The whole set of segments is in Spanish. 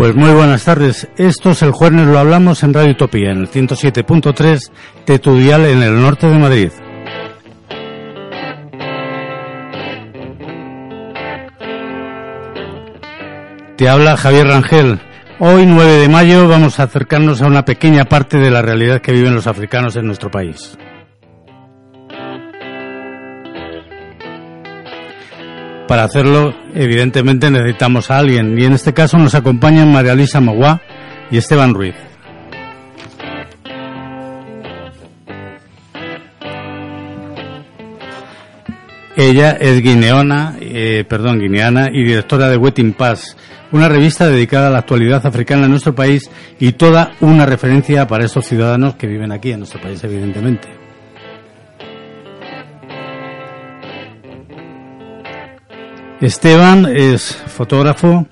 Pues muy buenas tardes. Esto es el jueves, lo hablamos en Radio Utopía, en el 107.3 de tu dial en el norte de Madrid. Te habla Javier Rangel. Hoy, 9 de mayo, vamos a acercarnos a una pequeña parte de la realidad que viven los africanos en nuestro país. Para hacerlo, evidentemente necesitamos a alguien, y en este caso nos acompañan María Luisa Maguá y Esteban Ruiz. Ella es guineona, eh, perdón, guineana y directora de Wetting Pass, una revista dedicada a la actualidad africana en nuestro país y toda una referencia para esos ciudadanos que viven aquí en nuestro país, evidentemente. Esteban es fotógrafo,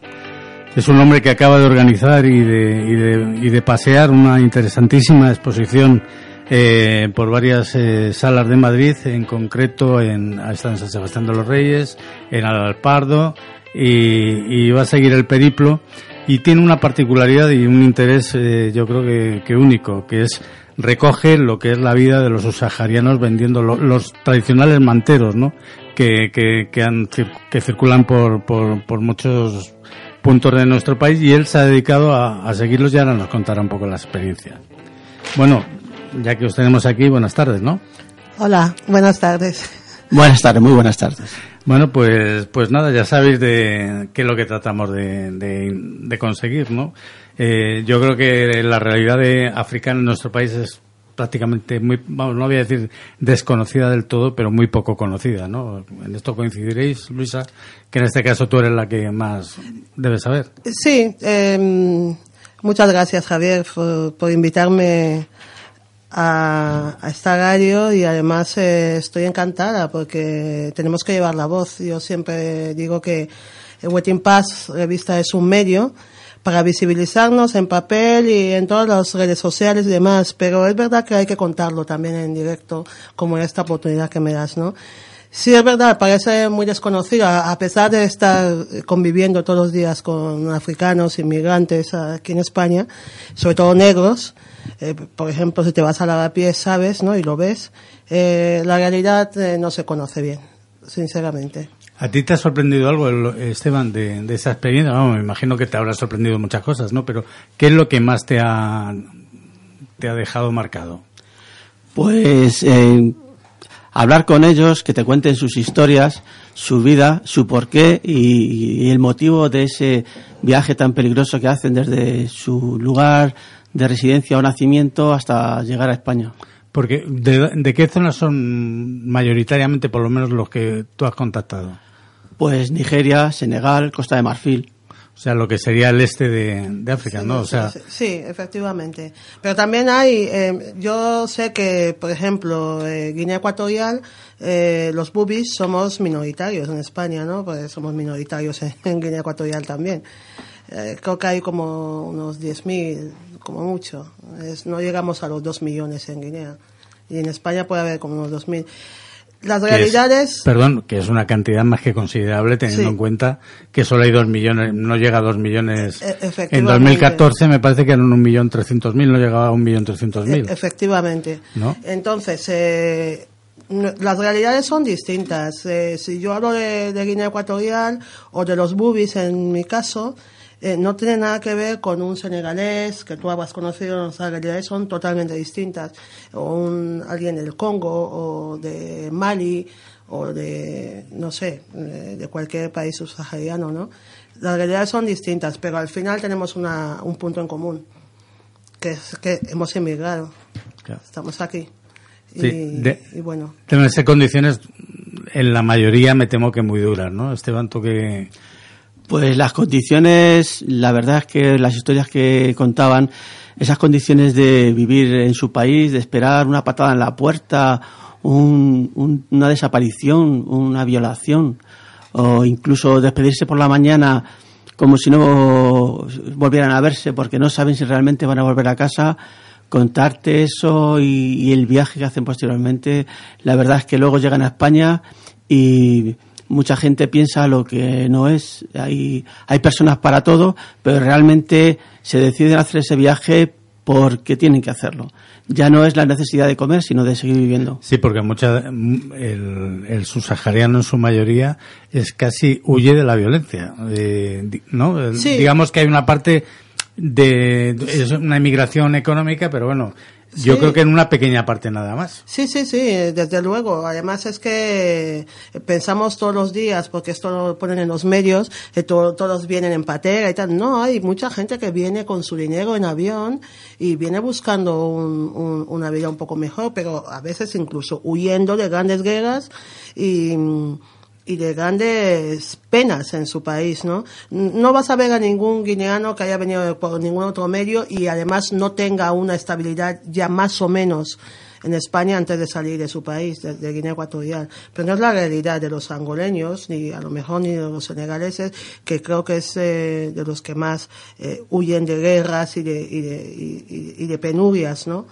es un hombre que acaba de organizar y de, y de, pasear una interesantísima exposición eh, por varias eh, salas de Madrid, en concreto en, en San Sebastián de los Reyes, en Alpardo, y, y va a seguir el periplo. Y tiene una particularidad y un interés, eh, yo creo que, único, que es recoge lo que es la vida de los subsaharianos vendiendo lo- los tradicionales manteros, ¿no? Que, que, que, han que circulan por, por, por muchos puntos de nuestro país y él se ha dedicado a, a seguirlos y ahora nos contará un poco la experiencia. Bueno, ya que os tenemos aquí, buenas tardes, ¿no? Hola, buenas tardes. Buenas tardes, muy buenas tardes. Bueno, pues, pues nada, ya sabéis de qué es lo que tratamos de, de, de conseguir, ¿no? Eh, yo creo que la realidad de africana en nuestro país es prácticamente muy, vamos, no voy a decir desconocida del todo, pero muy poco conocida, ¿no? En esto coincidiréis, Luisa, que en este caso tú eres la que más debes saber. Sí, eh, muchas gracias Javier por, por invitarme a, a esta radio y además eh, estoy encantada porque tenemos que llevar la voz. Yo siempre digo que el Wetting Pass revista es un medio para visibilizarnos en papel y en todas las redes sociales y demás, pero es verdad que hay que contarlo también en directo, como esta oportunidad que me das, ¿no? Sí, es verdad, parece muy desconocida, a pesar de estar conviviendo todos los días con africanos, inmigrantes aquí en España, sobre todo negros. Eh, por ejemplo, si te vas a Lavapiés, sabes, ¿no? Y lo ves. Eh, la realidad eh, no se conoce bien, sinceramente. ¿A ti te ha sorprendido algo, Esteban, de, de esa experiencia? Vamos, me imagino que te habrá sorprendido muchas cosas, ¿no? Pero, ¿qué es lo que más te ha, te ha dejado marcado? Pues eh, hablar con ellos, que te cuenten sus historias, su vida, su porqué y, y el motivo de ese viaje tan peligroso que hacen desde su lugar de residencia o nacimiento hasta llegar a España. Porque, ¿de, de qué zonas son mayoritariamente, por lo menos, los que tú has contactado? Pues Nigeria, Senegal, Costa de Marfil. O sea, lo que sería el este de, de África, ¿no? O sea, Sí, sí, efectivamente. Pero también hay, eh, yo sé que, por ejemplo, eh, Guinea Ecuatorial, eh, los bubis somos minoritarios en España, ¿no? Pues somos minoritarios en, en Guinea Ecuatorial también. Eh, creo que hay como unos 10.000, como mucho. Es- no llegamos a los 2 millones en Guinea. Y en España puede haber como unos 2.000. Las realidades... perdón, que es una cantidad más que considerable teniendo Sí. en cuenta que solo hay dos millones, no llega a dos millones. E- En efectivamente. 2014 me parece que eran un millón trescientos mil, no llegaba a un millón trescientos mil. E- Efectivamente. ¿No? Entonces, eh, las realidades son distintas. Eh, si yo hablo de, de Guinea Ecuatorial o de los bubis en mi caso, eh, no tiene nada que ver con un senegalés que tú has conocido, las realidades son totalmente distintas. O un, alguien del Congo o de Mali o de, no sé, eh, de cualquier país subsahariano, ¿no? las realidades son distintas, pero al final tenemos una, un punto en común, que es que hemos emigrado, Claro. estamos aquí. Y, Sí, de- y bueno, Deben ser condiciones, en la mayoría me temo que muy duras, ¿no? Esteban, tú que... Pues las condiciones, la verdad es que las historias que contaban, esas condiciones de vivir en su país, de esperar una patada en la puerta, un- un- una desaparición, una violación, o incluso despedirse por la mañana como si no volvieran a verse porque no saben si realmente van a volver a casa, contarte eso y, y el viaje que hacen posteriormente, la verdad es que luego llegan a España y mucha gente piensa lo que no es. Hay, hay personas para todo, pero realmente se deciden hacer ese viaje porque tienen que hacerlo. Ya no es la necesidad de comer, sino de seguir viviendo. Sí, porque mucha, el, el subsahariano en su mayoría es casi huye de la violencia, di- ¿no? Sí. Digamos que hay una parte de, es una emigración económica, pero bueno, yo Sí. creo que en una pequeña parte nada más. Sí, sí, sí, desde luego. Además es que pensamos todos los días, porque esto lo ponen en los medios, que to- todos vienen en patera y tal. No, hay mucha gente que viene con su dinero en avión y viene buscando un- un- una vida un poco mejor, pero a veces incluso huyendo de grandes guerras y y de grandes penas en su país, ¿no? No vas a ver a ningún guineano que haya venido por ningún otro medio y además no tenga una estabilidad ya más o menos en España antes de salir de su país, de, Guinea Ecuatorial. Pero no es la realidad de los angoleños, ni a lo mejor ni de los senegaleses, que creo que es eh, de los que más eh, huyen de guerras y de, y de, y- y de penurias, ¿no?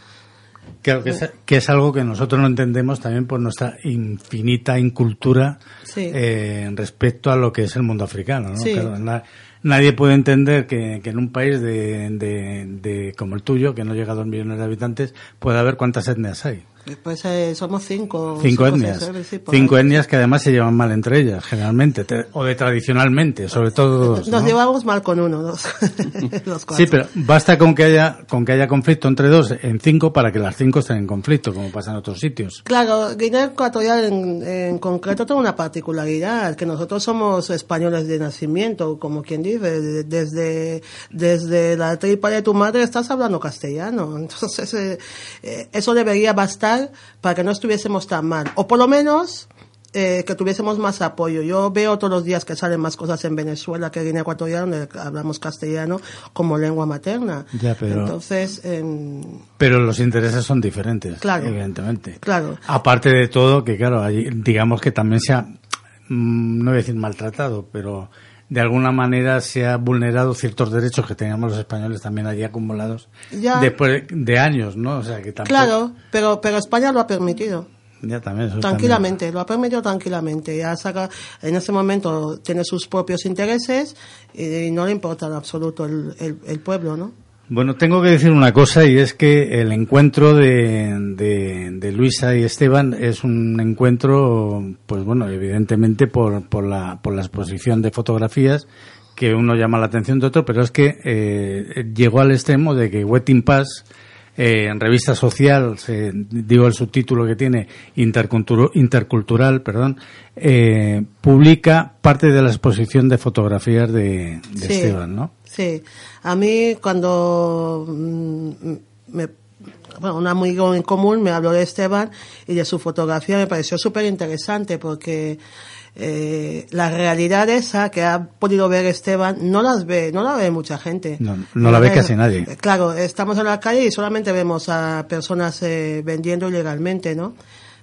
Claro, que es, que es algo que nosotros no entendemos también por nuestra infinita incultura Sí. eh, respecto a lo que es el mundo africano. ¿no? Sí. Claro, na- nadie puede entender que, que en un país de, de- de- como el tuyo, que no llega a dos millones de habitantes, pueda haber cuántas etnias hay. Pues eh, somos cinco. Cinco etnias. Cinco etnias que además se llevan mal entre ellas, generalmente, te- o de tradicionalmente, sobre todo dos. Nos ¿no? llevamos mal con uno, dos. los. Sí, pero basta con que haya con que haya conflicto entre dos en cinco para que las cinco estén en conflicto, como pasa en otros sitios. Claro, Guinea Ecuatorial en, en concreto tiene una particularidad, que nosotros somos españoles de nacimiento, como quien dice, de- desde, desde la tripa de tu madre estás hablando castellano. Entonces, eh, eh, eso debería bastar para que no estuviésemos tan mal. O por lo menos, eh, que tuviésemos más apoyo. Yo veo todos los días que salen más cosas en Venezuela que en Guinea Ecuatorial, donde hablamos castellano como lengua materna. Ya, pero- Entonces, em, Pero los intereses son diferentes, Claro. evidentemente. claro. Aparte de todo, que claro, digamos que también se ha, mm, no voy a decir maltratado, pero de alguna manera se ha vulnerado ciertos derechos que teníamos los españoles también allí acumulados Ya. después de años, ¿no? O sea que tampoco, Claro, pero, pero España lo ha permitido. ya también, eso Tranquilamente, lo ha permitido tranquilamente. Ya saca, en ese momento tiene sus propios intereses y, no le importa en absoluto el, el, el pueblo, ¿no? Bueno, tengo que decir una cosa y es que el encuentro de, de, de Luisa y Esteban es un encuentro, pues bueno, evidentemente por, por, la, por la exposición de fotografías que uno llama la atención de otro, pero es que eh, llegó al extremo de que Wetting Pass, eh, en revista social, se, digo el subtítulo que tiene, intercultural, intercultural perdón, eh, publica parte de la exposición de fotografías de, de Sí. Esteban, ¿no? Sí, a mí cuando mm, me, bueno, un amigo en común me habló de Esteban y de su fotografía me pareció súper interesante porque eh, la realidad esa que ha podido ver Esteban no las ve, no la ve mucha gente. No, no la ve casi nadie. Eh, Claro, estamos en la calle y solamente vemos a personas eh, vendiendo ilegalmente, ¿no?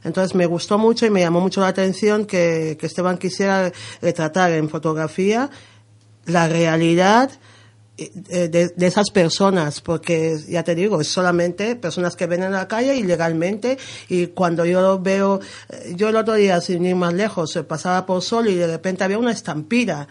Entonces me gustó mucho y me llamó mucho la atención que, que Esteban quisiera retratar en fotografía la realidad de, de esas personas, porque ya te digo, es solamente personas que ven en la calle ilegalmente y cuando yo veo, eh, yo el otro día, sin ir más lejos, eh, pasaba por Sol y de repente había una estampida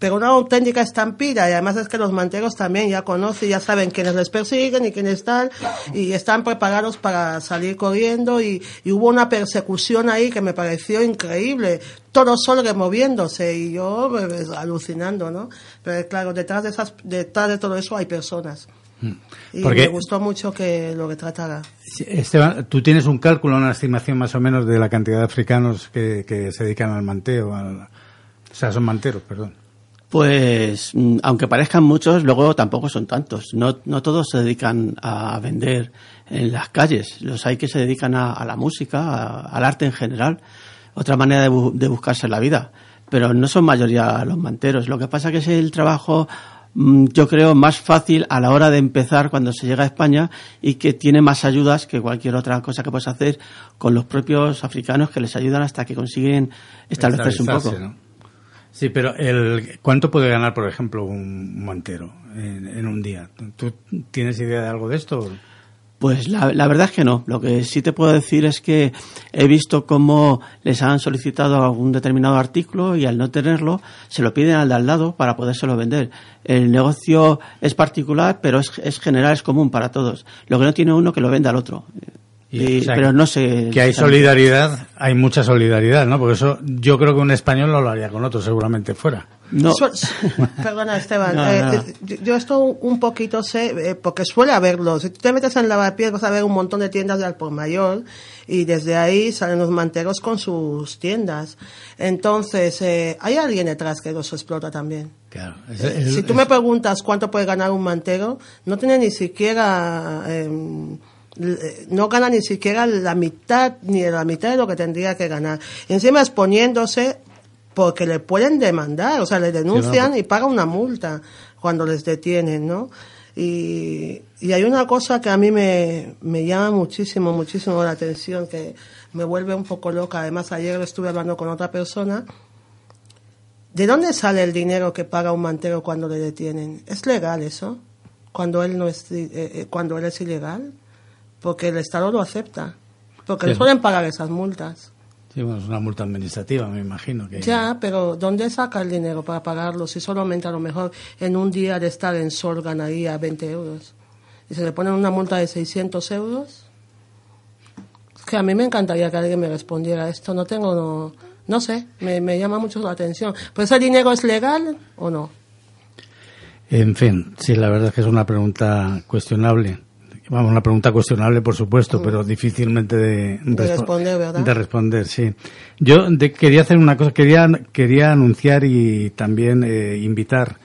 pero una auténtica estampida y además es que los manteros también ya conocen, ya saben quiénes les persiguen y quiénes están y están preparados para salir corriendo y, y hubo una persecución ahí que me pareció increíble, todo sol removiéndose y yo pues, alucinando, ¿no? Pero claro, detrás de esas, detrás de todo eso hay personas. Y Porque- me gustó mucho que lo retratara. Sí, Esteban, tú tienes un cálculo, una estimación más o menos de la cantidad de africanos que, que se dedican al manteo, al- o sea, son manteros, perdón. Pues, mm, aunque parezcan muchos, luego tampoco son tantos. No, no todos se dedican a vender en las calles. Los hay que se dedican a, a la música, a- al arte en general. Otra manera de, bu- de buscarse la vida. Pero no son mayoría los manteros. Lo que pasa que es el trabajo, mm, yo creo, más fácil a la hora de empezar cuando se llega a España y que tiene más ayudas que cualquier otra cosa que puedes hacer con los propios africanos que les ayudan hasta que consiguen establecerse un poco. Sí, pero el, ¿cuánto puede ganar, por ejemplo, un mantero en, un día? ¿Tú tienes idea de algo de esto? Pues la, la verdad es que no. Lo que sí te puedo decir es que he visto cómo les han solicitado algún determinado artículo y al no tenerlo se lo piden al de al lado para podérselo vender. El negocio es particular, pero es, es general, es común para todos. Lo que no tiene uno que lo venda al otro. Y, Y- o sea, pero no sé. Que hay solidaridad, hay mucha solidaridad, ¿no? Porque eso yo creo que un español no lo haría con otro, seguramente fuera. No. Perdona, Esteban. No, eh, no. eh, yo- esto un- poquito sé, eh, porque suele haberlo. Si tú te metes en Lavapiés vas a ver un montón de tiendas de al por mayor y desde ahí salen los manteros con sus tiendas. Entonces, eh, hay alguien detrás que los explota también. Claro. si tú me preguntas cuánto puede ganar un mantero, no tiene ni siquiera, eh, l- no gana ni siquiera la mitad, ni la mitad de lo que tendría que ganar. Encima exponiéndose porque le pueden demandar, o sea, le denuncian y paga una multa cuando les detienen, ¿no? Y, y hay una cosa que a mí me, me llama muchísimo, muchísimo la atención, que me vuelve un poco loca. Además, ayer estuve hablando con otra persona. ¿De dónde sale el dinero que paga un mantero cuando le detienen? ¿Es legal eso? Cuando él no es, eh, eh, cuando él es ilegal, porque el Estado lo acepta, porque Sí. le suelen pagar esas multas. Sí, bueno, es una multa administrativa, me imagino. que Ya, pero ¿dónde saca el dinero para pagarlo? Si solamente a lo mejor en un día de estar en sol ganaría 20 euros. Y se le ponen una multa de 600 euros. Es que a mí me encantaría que alguien me respondiera esto. No tengo, no, no sé, me, me llama mucho la atención. ¿Pues ese dinero es legal o no? En fin, sí, la verdad es que es una pregunta cuestionable. Vamos, una pregunta cuestionable, por supuesto, pero difícilmente de, De respo- responder, ¿verdad? De responder, sí. Yo de- quería hacer una cosa, quería, quería anunciar y también eh, invitar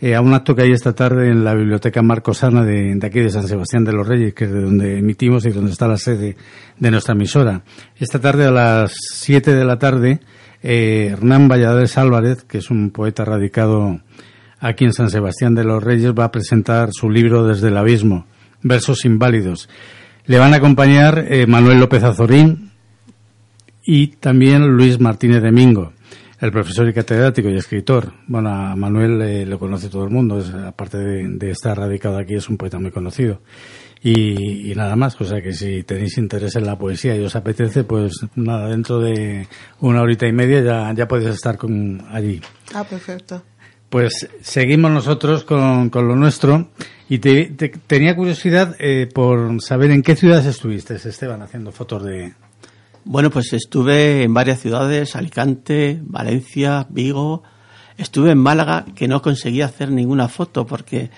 eh, a un acto que hay esta tarde en la Biblioteca Marcosana de, de aquí de San Sebastián de los Reyes, que es de donde emitimos y donde está la sede de nuestra emisora. Esta tarde a las 7 de la tarde, eh, Hernán Valladares Álvarez, que es un poeta radicado aquí en San Sebastián de los Reyes, va a presentar su libro Desde el Abismo, Versos Inválidos. Le van a acompañar eh, Manuel López Azorín y también Luis Martínez de Mingo, el profesor y catedrático y escritor. Bueno, a Manuel eh, lo conoce todo el mundo, es, aparte de, de estar radicado aquí, es un poeta muy conocido. Y, y nada más, o sea que si tenéis interés en la poesía y os apetece, pues nada, dentro de una horita y media ya, ya podéis estar con, allí. Ah, perfecto. Pues seguimos nosotros con, con lo nuestro y te, te- tenía curiosidad eh, por saber en qué ciudades estuviste, Esteban, haciendo fotos de... Bueno, pues estuve en varias ciudades, Alicante, Valencia, Vigo. Estuve en Málaga, que no conseguí hacer ninguna foto porque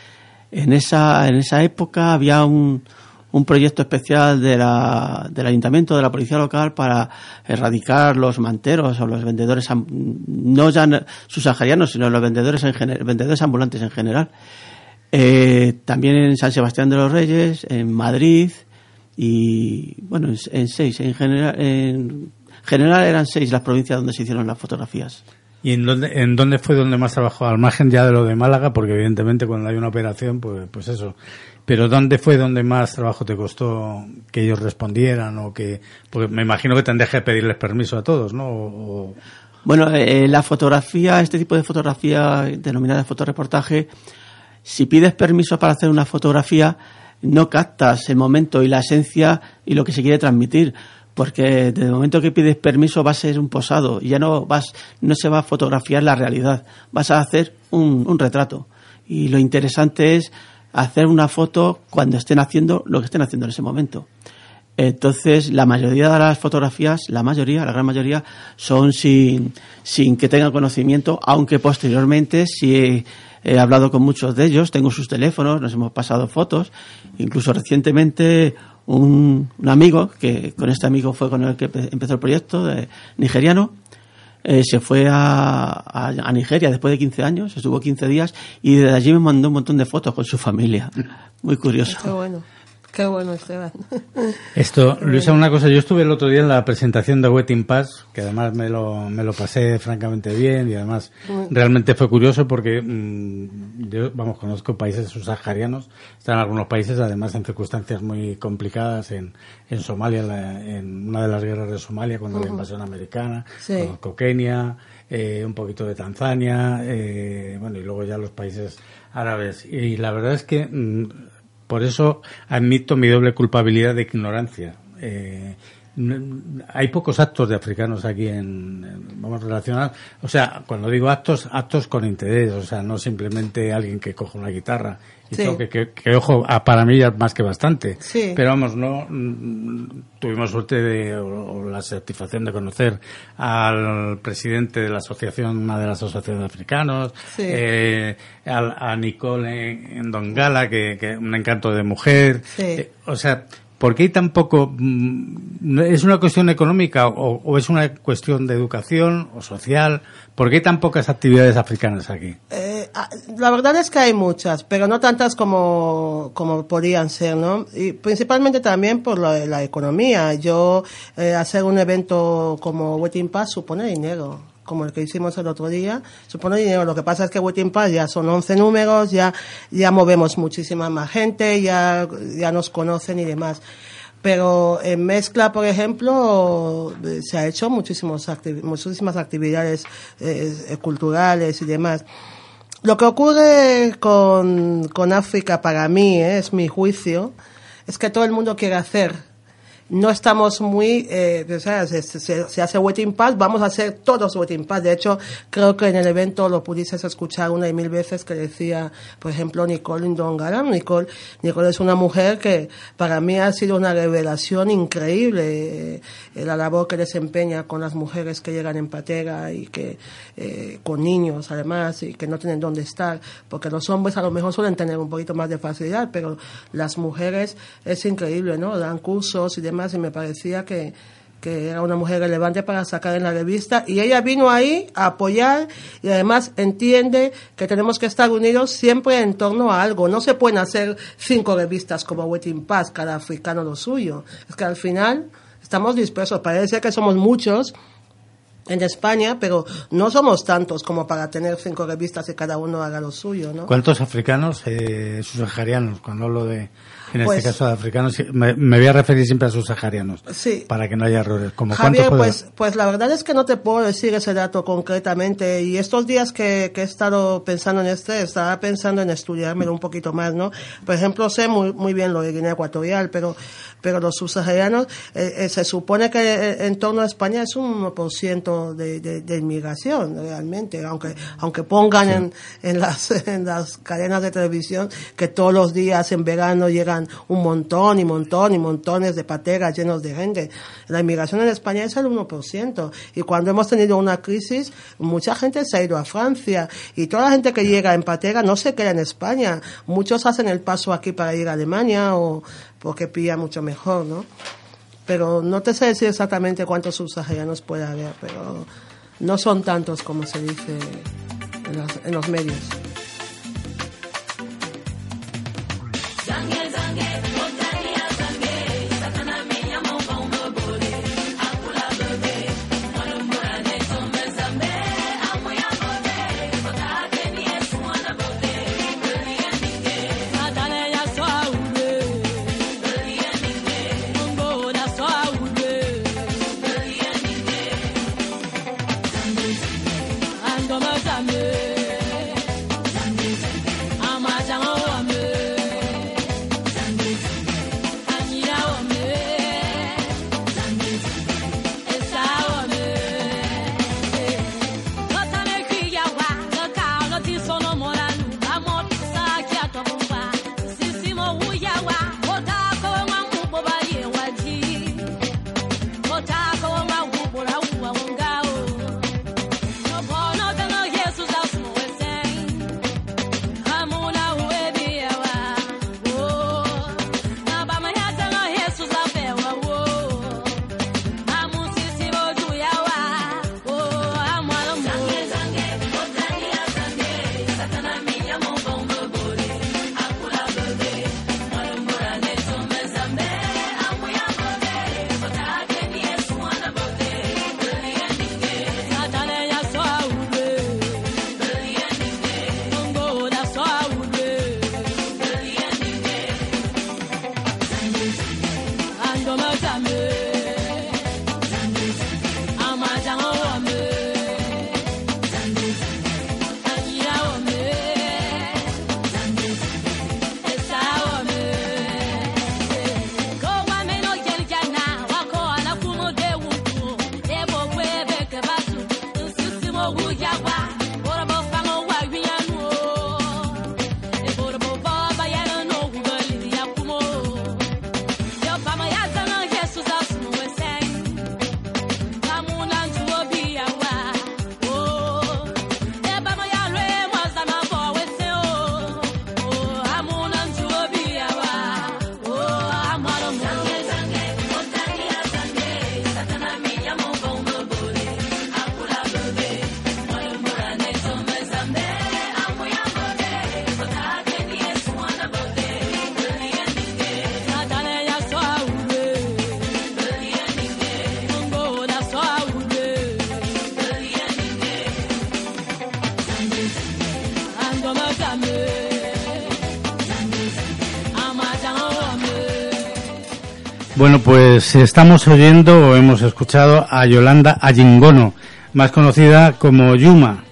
en esa, en esa época había un, un proyecto especial de la, del ayuntamiento, de la policía local, para erradicar los manteros o los vendedores, no ya subsaharianos, sino los vendedores, en gener- vendedores ambulantes en general. Eh, también en San Sebastián de los Reyes, en Madrid y, bueno, en, en seis. En general, en general eran seis las provincias donde se hicieron las fotografías. ¿Y en dónde, en dónde fue donde más trabajó? Al margen ya de lo de Málaga, porque evidentemente cuando hay una operación, pues, pues eso. Pero ¿dónde fue donde más trabajo te costó que ellos respondieran o que... Porque me imagino que tendrías que pedirles permiso a todos, ¿no? O- Bueno, eh, la fotografía, este tipo de fotografía denominada fotoreportaje, si pides permiso para hacer una fotografía, no captas el momento y la esencia y lo que se quiere transmitir. Porque desde el momento que pides permiso va a ser un posado ya no vas, no se va a fotografiar la realidad, vas a hacer un, un retrato. Y lo interesante es hacer una foto cuando estén haciendo lo que estén haciendo en ese momento. Entonces, la mayoría de las fotografías, la mayoría, la gran mayoría, son sin, sin que tengan conocimiento, aunque posteriormente sí he, hablado con muchos de ellos, tengo sus teléfonos, nos hemos pasado fotos, incluso recientemente un, un amigo, que con este amigo fue con el que empe- empezó el proyecto, de, nigeriano, eh, se fue a, a, a Nigeria después de 15 años, estuvo 15 días y desde allí me mandó un montón de fotos con su familia. Muy curioso. Qué bueno. Qué bueno, Esteban. Esto, Luisa, una cosa, yo estuve el otro día en la presentación de Wetting Pass, que además me lo, me lo pasé francamente bien y además realmente fue curioso porque mm, yo, vamos, conozco países subsaharianos, están algunos países además en circunstancias muy complicadas, en, en Somalia, la- en una de las guerras de Somalia, cuando la invasión americana, Sí. conozco Kenia, eh, un poquito de Tanzania, eh, bueno, y luego ya los países árabes. Y la verdad es que mm, por eso admito mi doble culpabilidad de ignorancia. Eh, hay pocos actos de africanos aquí en, vamos relacionados o sea cuando digo actos actos con interés o sea no simplemente alguien que coja una guitarra Sí. toque que, que, ojo a- para mí ya más que bastante Sí. pero vamos no mm, tuvimos suerte de o, la satisfacción de conocer al presidente de la asociación una de las asociaciones de africanos Sí. eh, al- a, Nicole en, en Dongala que, que un encanto de mujer. Eh, o sea ¿Por qué hay tan mm, ¿Es una cuestión económica o, es una cuestión de educación o social? ¿Por qué hay tan pocas actividades africanas aquí? Eh, ah, la verdad es que hay muchas, pero no tantas como, como podrían ser, ¿no? Y principalmente también por la, economía. Yo, eh, hacer un evento como Waiting Pass supone dinero como el que hicimos el otro día, supone dinero. Lo que pasa es que Waiting Pass ya son 11 números, ya, ya movemos muchísima más gente, ya, ya nos conocen y demás. Pero en mezcla, por ejemplo, eh, se ha hecho muchísimos acti- muchísimas actividades eh, eh, culturales y demás. Lo que ocurre con, con África para mí, es mi juicio, es que todo el mundo quiere hacer. No estamos muy, eh, o sea, se, se- hace Waiting Pass, vamos a hacer todos Waiting Pass. De hecho, creo que en el evento lo pudiste escuchar una y mil veces que decía, por ejemplo, Nicole Ndongaram. Nicole, Nicole es una mujer que para mí ha sido una revelación increíble, eh, la labor que desempeña con las mujeres que llegan en patera y que, eh, con niños además, y que no tienen dónde estar, porque los hombres a lo mejor suelen tener un poquito más de facilidad, pero las mujeres es increíble, ¿no? Dan cursos y demás, y me parecía que, que era una mujer relevante para sacar en la revista y ella vino ahí a apoyar y además entiende que tenemos que estar unidos siempre en torno a algo. No se pueden hacer cinco revistas como Waiting Pass, cada africano lo suyo. Es que al final estamos dispersos. Parece que somos muchos en España, pero no somos tantos como para tener cinco revistas y cada uno haga lo suyo, ¿no? ¿Cuántos africanos, eh, subsaharianos, cuando hablo de, en Pues- este caso de africanos, me, me voy a referir siempre a subsaharianos, Sí. para que no haya errores. Como Javier, pues, pues la verdad es que no te puedo decir ese dato concretamente. Y estos días que, que he estado pensando en este, estaba pensando en estudiármelo un poquito más, ¿no? Por ejemplo, sé muy, muy bien lo de Guinea Ecuatorial, pero, pero los subsaharianos, eh, eh, se supone que eh, en torno a España es un 1% de, de, de inmigración, realmente. Aunque, aunque pongan en, en, las, en las cadenas de televisión que todos los días en verano llegan un montón y montón y montones de pateras llenos de gente. La inmigración en España es el 1%. Y cuando hemos tenido una crisis, mucha gente se ha ido a Francia. Y toda la gente que llega en patera no se queda en España. Muchos hacen el paso aquí para ir a Alemania o porque pilla mucho mejor, ¿no? Pero no te sé decir exactamente cuántos subsaharianos puede haber, pero no son tantos como se dice en, las- en los medios. Estamos oyendo o hemos escuchado a Yolanda Ayingono, más conocida como Yuma.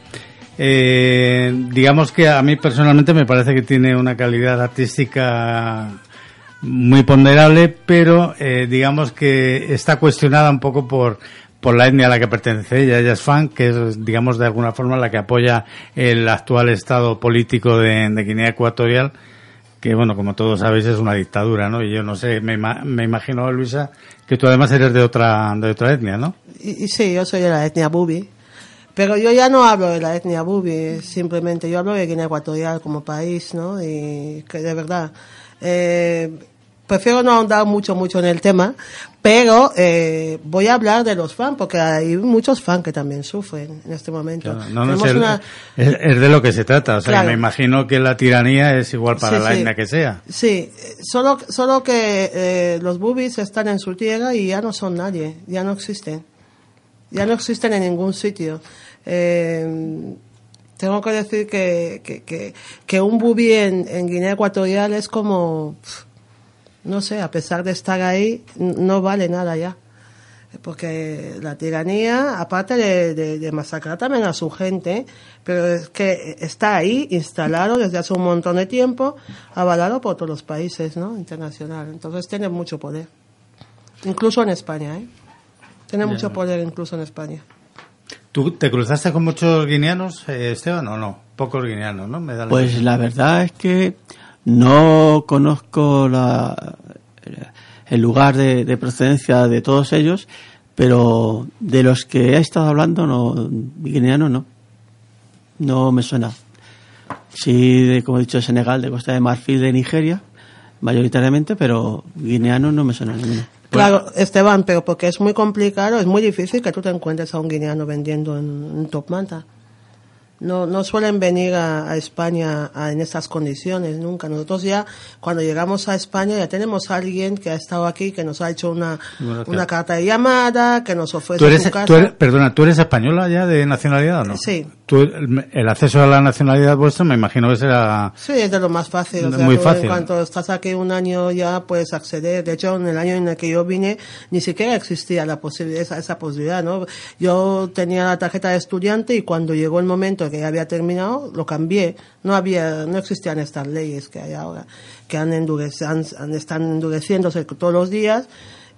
Eh, digamos que a mí personalmente me parece que tiene una calidad artística muy ponderable, pero eh, digamos que está cuestionada un poco por por la etnia a la que pertenece ella. Ella es fan, que es, digamos, de alguna forma la que apoya el actual estado político de Guinea Ecuatorial, que, bueno, como todos sabéis, es una dictadura, ¿no? Y yo no sé, me, me imagino, Luisa, que tú además eres de otra, de otra etnia, ¿no? Y sí, yo soy de la etnia Bubi. Pero yo ya no hablo de la etnia Bubi, simplemente yo hablo de Guinea Ecuatorial como país, ¿no? Y que de verdad, eh, prefiero no ahondar mucho, mucho en el tema, pero eh, voy a hablar de los fans, porque hay muchos fans que también sufren en este momento. No, no sé, una- es, es de lo que se trata. O sea, Claro. me imagino que la tiranía es igual para Sí, la sí. etnia que sea. Sí, solo, solo que eh, los bubis están en su tierra y ya no son nadie, ya no existen. Ya no existen en ningún sitio. Eh, tengo que decir que, que, que, que un bubi en, en Guinea Ecuatorial es como, no sé, a pesar de estar ahí, no vale nada ya. Porque la tiranía, aparte de, de- de masacrar también a su gente, pero es que está ahí instalado desde hace un montón de tiempo, avalado por todos los países, ¿no? Internacional. Entonces tiene mucho poder. Incluso en España, ¿eh? Tiene mucho poder incluso en España. ¿Tú te cruzaste con muchos guineanos, eh, Esteban, o no? Pocos guineanos, ¿no? Me da la Pues la verdad es que no conozco la, el lugar de, de procedencia de todos ellos, pero de los que he estado hablando, no, guineano no. No me suena. Sí, de, como he dicho, de Senegal, de Costa de Marfil, de Nigeria, mayoritariamente, pero guineano no me suena ninguno. Claro, Esteban, pero porque es muy complicado, es muy difícil que tú te encuentres a un guineano vendiendo en, en Top Manta. No, no suelen venir a, a España a- en estas condiciones nunca. Nosotros ya, cuando llegamos a España, ya tenemos a alguien que ha estado aquí, que nos ha hecho una, Bueno, una claro. carta de llamada, que nos ofrece ¿Tú eres, su casa. tú eres- perdona, ¿tú eres española ya de nacionalidad o no? Sí. Tú, el, el acceso a la nacionalidad vuestra me imagino que será... Sí, es de lo más fácil. O sea, Muy fácil. En cuanto estás aquí un año ya puedes acceder. De hecho, en el año en el que yo vine, ni siquiera existía la posibilidad, esa, esa posibilidad, ¿no? Yo tenía la tarjeta de estudiante y cuando llegó el momento que ya había terminado, lo cambié. No había, no existían estas leyes que hay ahora, que han endurecido, han, están endureciéndose todos los días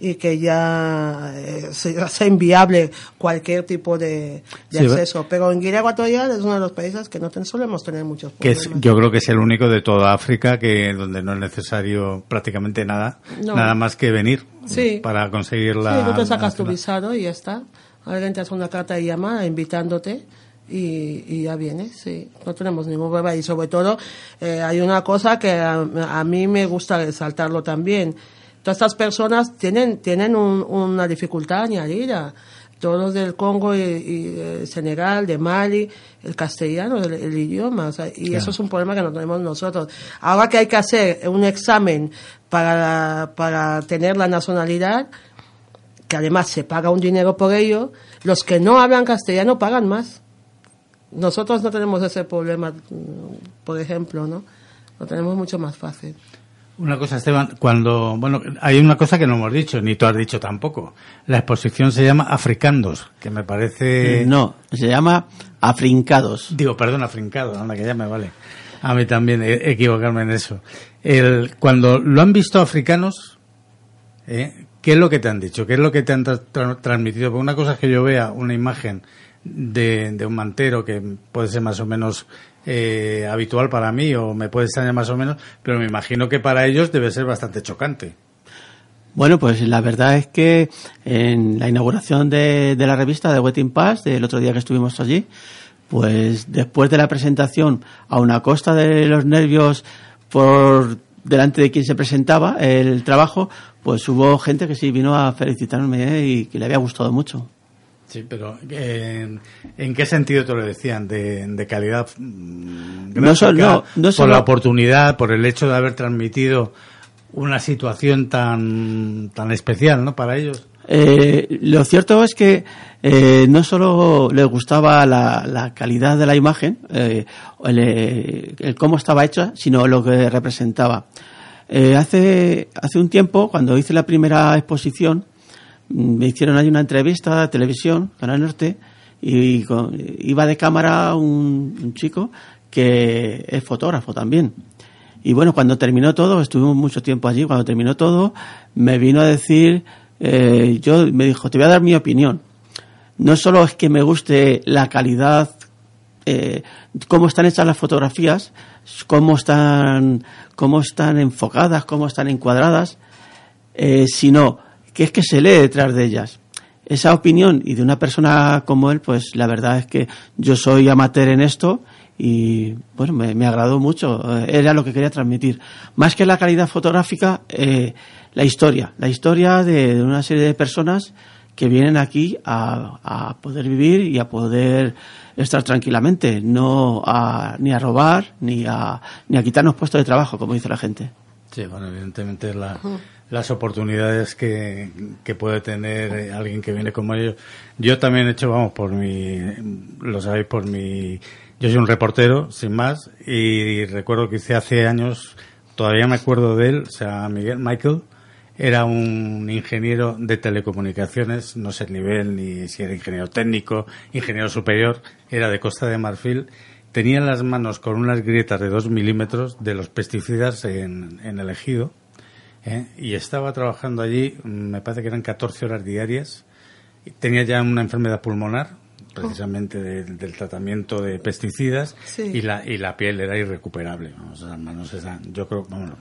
y que ya eh, se hace inviable cualquier tipo de, de Sí, acceso. Pero en Guinea Ecuatorial es uno de los países que no ten- solemos tener muchos que problemas. es, yo creo que es el único de toda África que donde no es necesario prácticamente nada, No. nada más que venir Sí. para conseguir la... Sí, tú te sacas tu la- visado y ya está. Alguien te hace una carta de llamada invitándote y, y ya vienes, sí. No tenemos ningún problema. Y sobre todo, eh, hay una cosa que a, a mí me gusta resaltarlo también. Todas estas personas tienen, tienen un- una dificultad añadida. Todos del Congo y, y, eh, Senegal, de Mali, el castellano, el, el idioma. o sea, y eso es un problema que no tenemos nosotros. Ahora que hay que hacer un examen para, para tener la nacionalidad, que además se paga un dinero por ello, los que no hablan castellano pagan más. Nosotros no tenemos ese problema, por ejemplo, ¿no? Lo tenemos mucho más fácil. Una cosa, Esteban, cuando, bueno, hay una cosa que no hemos dicho, ni tú has dicho tampoco. La exposición se llama Africandos, que me parece... No, se llama Afrincados. Digo, perdón, Africados, anda que ya me vale. A mí también eh, equivocarme en eso. El, cuando lo han visto africanos, ¿eh? ¿qué es lo que te han dicho? ¿Qué es lo que te han tra- tra- transmitido? Porque una cosa es que yo vea una imagen de, de un mantero que puede ser más o menos eh, habitual para mí o me puede extrañar más o menos, pero me imagino que para ellos debe ser bastante chocante. Bueno, pues la verdad es que en la inauguración de, de la revista de Wetting Pass, del otro día que estuvimos allí, pues después de la presentación, a una costa de los nervios por delante de quien se presentaba el trabajo, pues hubo gente que sí vino a felicitarme y que le había gustado mucho. Sí, pero eh, ¿en, qué sentido te lo decían? ¿De, de calidad mm, No so- gráfica? no, no por solo- la oportunidad, por el hecho de haber transmitido una situación tan, tan especial, ¿no? Para ellos. Eh, lo cierto es que eh, no solo les gustaba la, la calidad de la imagen, eh, el, eh, el cómo estaba hecha, sino lo que representaba. Eh, hace, hace un tiempo, cuando hice la primera exposición, me hicieron ahí una entrevista a televisión, Canal Norte, y con- iba de cámara un, chico que es fotógrafo también. Y bueno, cuando terminó todo, estuvimos mucho tiempo allí, cuando terminó todo, me vino a decir, eh, yo me dijo, te voy a dar mi opinión. No solo es que me guste la calidad, eh, cómo están hechas las fotografías, cómo están, cómo están enfocadas, cómo están encuadradas, eh, sino que es que se lee detrás de ellas. Esa opinión y de una persona como él, pues la verdad es que yo soy amateur en esto y bueno, me, me agradó mucho. Eh, Era lo que quería transmitir. Más que la calidad fotográfica, eh, la historia. La historia de, de una serie de personas que vienen aquí a, a poder vivir y a poder estar tranquilamente, no a, ni a robar ni a, ni a quitarnos puestos de trabajo, como dice la gente. Sí, bueno, evidentemente la- las oportunidades que, que puede tener alguien que viene como ellos. Yo también he hecho, vamos, por mi, lo sabéis, por mi, yo soy un reportero, sin más, y recuerdo que hice hace años, todavía me acuerdo de él, o sea, Miguel, Michael, era un ingeniero de telecomunicaciones, no sé el nivel, ni si era ingeniero técnico, ingeniero superior, era de Costa de Marfil, tenía en las manos con unas grietas de dos milímetros de los pesticidas en, en el ejido, ¿eh? y estaba trabajando allí, me parece que eran 14 horas diarias, y tenía ya una enfermedad pulmonar, precisamente de- del tratamiento de pesticidas, Sí. y, la, y la piel era irrecuperable, vamos, las manos eran, yo creo, vamos,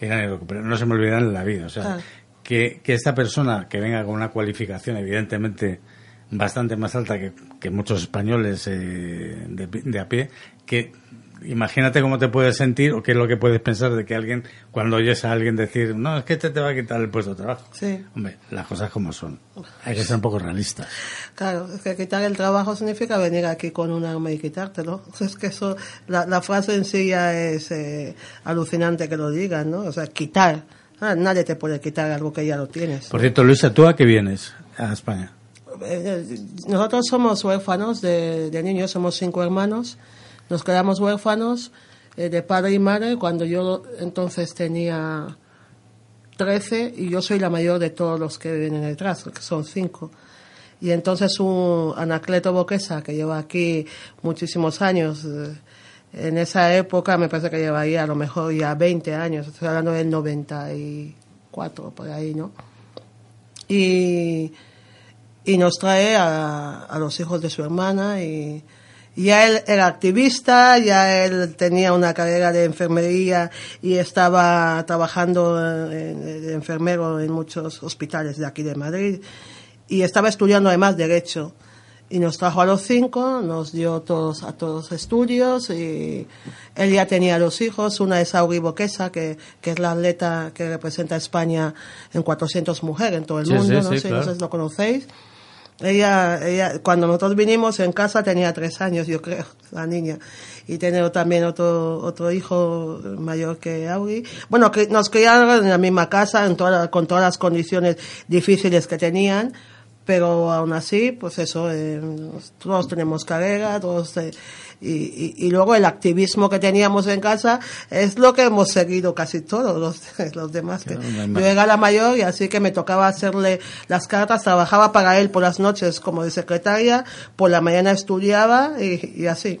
eran irrecuperables, no se me olvidarán en la vida, o sea, Ah. que, que esta persona que venga con una cualificación evidentemente bastante más alta que, que muchos españoles eh, de, de a pie, que imagínate cómo te puedes sentir o qué es lo que puedes pensar de que alguien, cuando oyes a alguien decir, no, es que este te va a quitar el puesto de trabajo. Sí. Hombre, las cosas como son. Hay que ser un poco realistas. Claro, es que quitar el trabajo significa venir aquí con un arma y quitártelo. Es que eso, la, la frase en sí ya es eh, alucinante que lo digan, ¿no? O sea, quitar. Ah, nadie te puede quitar algo que ya lo tienes. Por cierto, Luisa, ¿tú a qué vienes a España? Eh, Nosotros somos huérfanos de, de niños, somos cinco hermanos. Nos quedamos huérfanos eh, de padre y madre cuando yo entonces tenía 13 y yo soy la mayor de todos los que vienen detrás, que son cinco. Y entonces un Anacleto Boquesa, que lleva aquí muchísimos años, eh, en esa época me parece que llevaría a lo mejor ya 20 años, estoy hablando del 94, por ahí, ¿no? Y, y nos trae a, los hijos de su hermana y ya él era activista, ya él tenía una carrera de enfermería y estaba trabajando eh, de enfermero en muchos hospitales de aquí de Madrid y estaba estudiando además derecho y nos trajo a los cinco, nos dio todos a todos estudios y él ya tenía dos hijos, una es Auri Boquesa, que, que es la atleta que representa a España en 400 mujeres en todo el Sí, mundo, sí, no sí, sé, claro. no sé si lo conocéis. Ella, ella, cuando nosotros vinimos en casa tenía tres años, yo creo, la niña. Y tenía también otro, otro hijo mayor que Auri. Bueno, que nos criaron en la misma casa, en toda- con todas las condiciones difíciles que tenían. Pero aún así, pues eso, eh, todos tenemos carrera, todos, eh, y, y, y luego el activismo que teníamos en casa es lo que hemos seguido casi todos los, los demás. que- yo era la mayor y así que me tocaba hacerle las cartas, trabajaba para él por las noches como de secretaria, por la mañana estudiaba y, y así.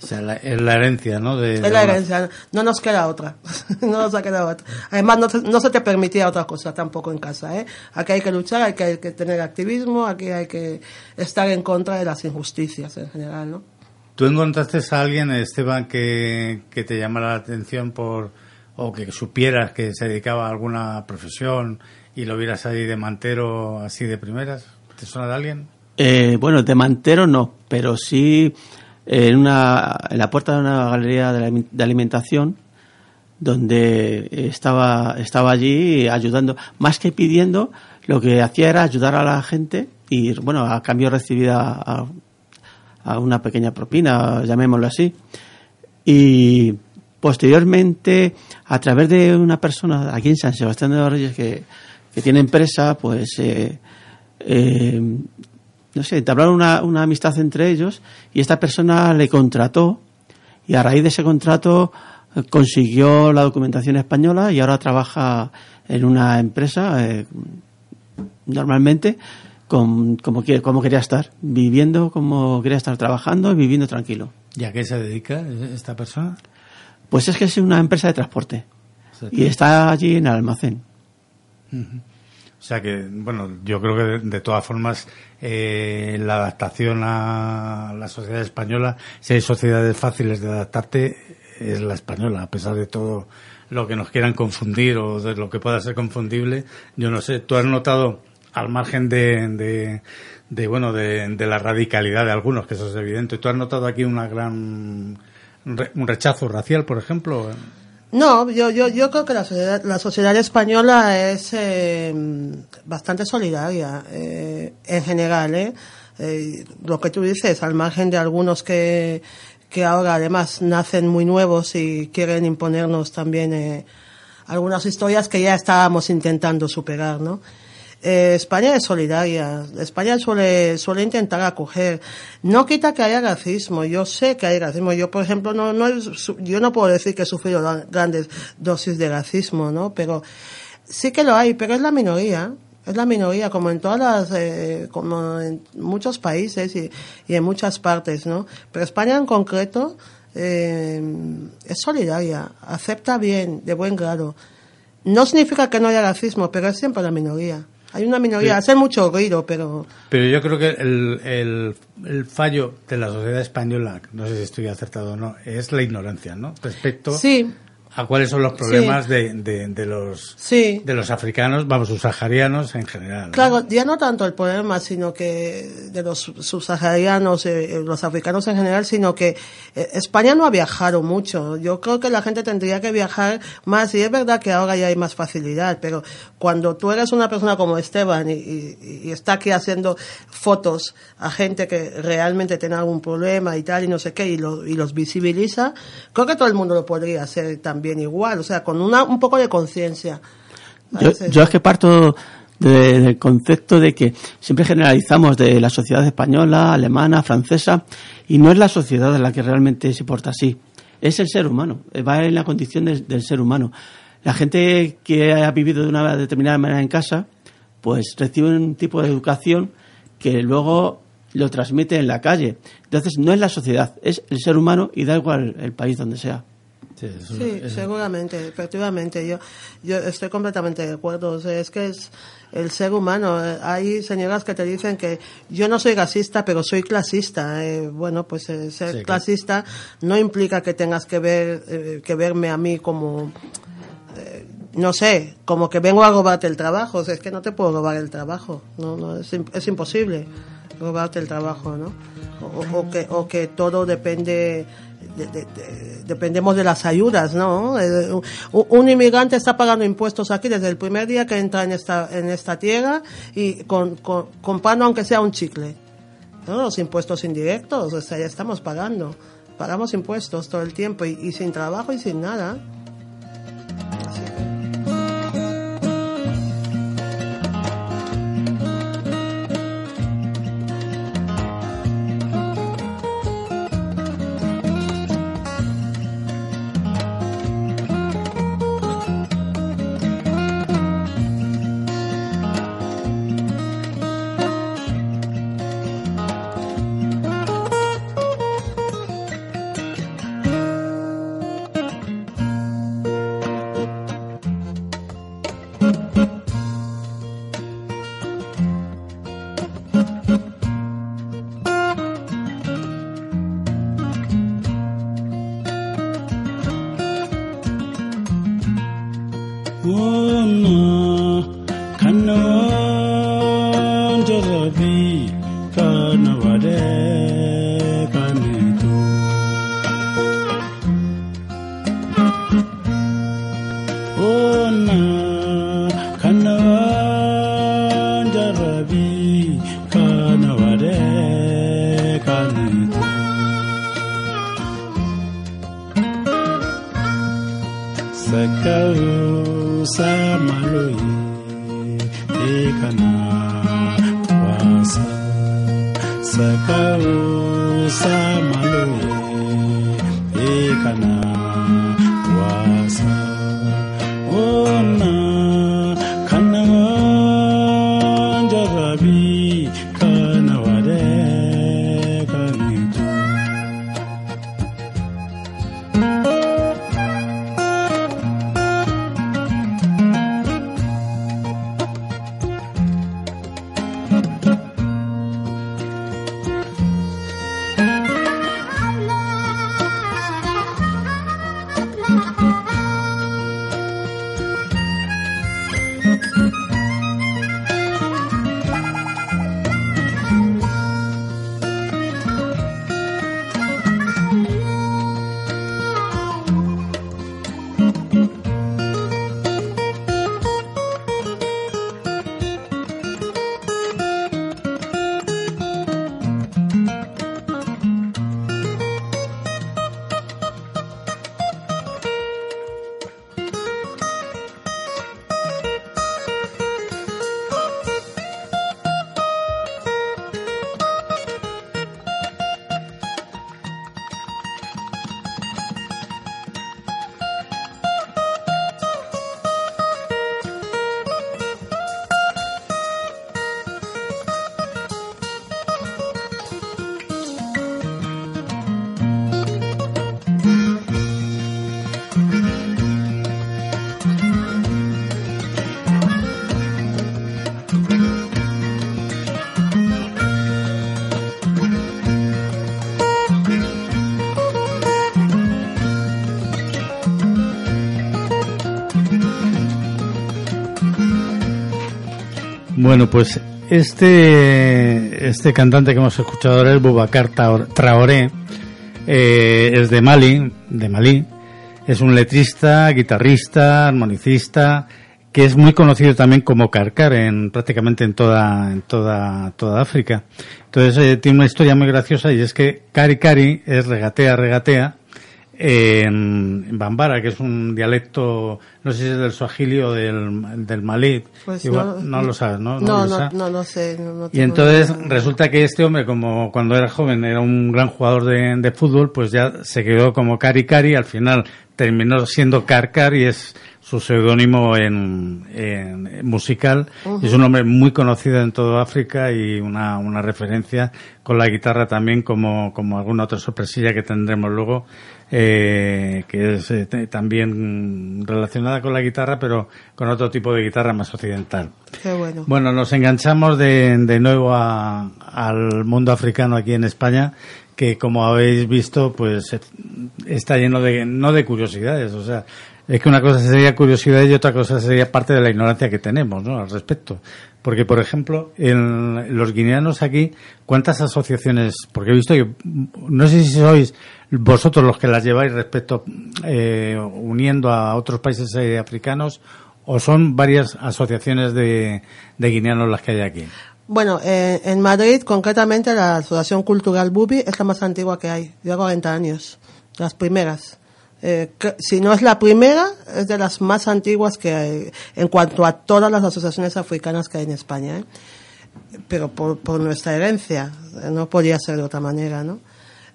O sea, la- es la herencia, ¿no? De, Es la herencia, no nos queda otra, no nos ha quedado otra. Además no, se- no se te permitía otra cosa tampoco en casa, ¿eh? Aquí hay que luchar, hay que, hay que tener activismo, aquí hay que estar en contra de las injusticias en general, ¿no? ¿Tú encontraste a alguien, Esteban, que, que te llamara la atención por o que supieras que se dedicaba a alguna profesión y lo vieras ahí de mantero así de primeras? ¿Te suena de alguien? Eh, bueno, de mantero no, pero sí eh, en, una, en la puerta de una galería de, la- de alimentación donde estaba, estaba allí ayudando, más que pidiendo, lo que hacía era ayudar a la gente y, bueno, a cambio recibida a, una pequeña propina, llamémoslo así. Y posteriormente, a través de una persona aquí en San Sebastián de los Reyes que, que tiene empresa, pues eh, eh, no sé, entablaron una, una amistad entre ellos y esta persona le contrató y a raíz de ese contrato consiguió la documentación española y ahora trabaja en una empresa eh, normalmente con, como, como quería estar, viviendo como quería estar trabajando y viviendo tranquilo. ¿Y a qué se dedica esta persona? Pues es que es una empresa de transporte y está allí en el almacén. O sea que, bueno, yo creo que de, de todas formas eh, la adaptación a la sociedad española, si hay sociedades fáciles de adaptarte, es la española, a pesar de todo lo que nos quieran confundir o de lo que pueda ser confundible. Yo no sé, tú has notado, al margen de, de, bueno, de, la radicalidad de algunos, que eso es evidente, tú has notado aquí una gran, un rechazo racial, por ejemplo. No, yo, yo, yo creo que la sociedad, la sociedad española es eh, bastante solidaria eh, en general. ¿eh? Eh, lo que tú dices, al margen de algunos que, que ahora además nacen muy nuevos y quieren imponernos también eh, algunas historias que ya estábamos intentando superar, ¿no? Eh, España es solidaria. España suele, suele intentar acoger. No quita que haya racismo. Yo sé que hay racismo. Yo, por ejemplo, no, no, yo no puedo decir que he sufrido grandes dosis de racismo, ¿no? Pero sí que lo hay, pero es la minoría. Es la minoría, como en todas las, eh, como en muchos países y, y en muchas partes, ¿no? Pero España en concreto, eh, es solidaria. Acepta bien, de buen grado. No significa que no haya racismo, pero es siempre la minoría. Hay una minoría, Sí. hace mucho ruido, pero Pero yo creo que el, el, el fallo de la sociedad española, no sé si estoy acertado o no, es la ignorancia, ¿no? Respecto sí, a cuáles son los problemas de, de, de los sí. de los africanos, vamos, subsaharianos en general. ¿no? Claro, ya no tanto el problema, sino que de los subsaharianos, eh, eh, los africanos en general, sino que eh, España no ha viajado mucho. Yo creo que la gente tendría que viajar más, y es verdad que ahora ya hay más facilidad, pero cuando tú eres una persona como Esteban y, y- y está aquí haciendo fotos a gente que realmente tiene algún problema y tal, y no sé qué, y, lo- y los visibiliza, creo que todo el mundo lo podría hacer también igual, o sea, con una, un poco de conciencia. Yo, es que parto de- del concepto de que siempre generalizamos de la sociedad española, alemana, francesa, y no es la sociedad la que realmente se porta así. Es el ser humano, eh, va en la condición del ser humano. La gente que ha vivido de una determinada manera en casa, pues recibe un tipo de educación que luego lo transmite en la calle. Entonces no es la sociedad, es el ser humano y da igual el país donde sea. Sí, seguramente, efectivamente. Yo, yo estoy completamente de acuerdo. O sea, es que es el ser humano. Eh, Hay señoras que te dicen que yo no soy racista, pero soy clasista. Eh, bueno, pues eh, ser Sí, clasista no implica que tengas que ver, eh, que verme a mí como, eh, no sé, como que vengo a robarte el trabajo. O sea, es que no te puedo robar el trabajo. No, no, es, es imposible robarte el trabajo, ¿no? O, o que, o que todo depende, de- de- de- dependemos de las ayudas, ¿no? Eh, un, inmigrante está pagando impuestos aquí desde el primer día que entra en esta, en esta tierra y con, con, comprando aunque sea un chicle. ¿no? Los impuestos indirectos, o sea, ya estamos pagando. Pagamos impuestos todo el tiempo y, y sin trabajo y sin nada. Así sakalo samalo ekana Bueno, pues este, este cantante que hemos escuchado ahora es Boubacar Traoré, eh, es de Mali, de Malí, es un letrista, guitarrista, armonicista, que es muy conocido también como Carcar en prácticamente en toda, en toda, toda África. Entonces eh, tiene una historia muy graciosa y es que Cari Cari es regatea, regatea, en, Bambara, que es un dialecto, no sé si es del Swahili o del, del Malí. Pues Igual, no, no, lo sabes, ¿no? No, lo no, no, lo sé. no- no Y entonces idea. resulta que este hombre, como cuando era joven era un gran jugador de, de fútbol, pues ya se quedó como Cari Cari, al final terminó siendo Carcar y es su seudónimo en, en musical. Es un hombre muy conocido en toda África y una, una referencia con la guitarra también como, como alguna otra sorpresilla que tendremos luego, eh, que es eh, también relacionada con la guitarra, pero con otro tipo de guitarra más occidental. Qué bueno. Bueno, nos enganchamos de, de nuevo a- al mundo africano aquí en España, que como habéis visto, pues eh, está lleno de, no de curiosidades, o sea, es que una cosa sería curiosidad y otra cosa sería parte de la ignorancia que tenemos, ¿no? Al respecto. Porque, por ejemplo, en los guineanos aquí, ¿cuántas asociaciones? Porque he visto que, no sé si sois vosotros los que las lleváis respecto, eh, uniendo a otros países eh, africanos, o son varias asociaciones de, guineanos las que hay aquí. Bueno, eh, en Madrid, concretamente, la Asociación Cultural Bubi es la más antigua que hay. Lleva 40 años. Las primeras. Eh, si no es la primera, es de las más antiguas que hay en cuanto a todas las asociaciones africanas que hay en España. ¿eh? Pero por, nuestra herencia. eh, No podía ser de otra manera, ¿no?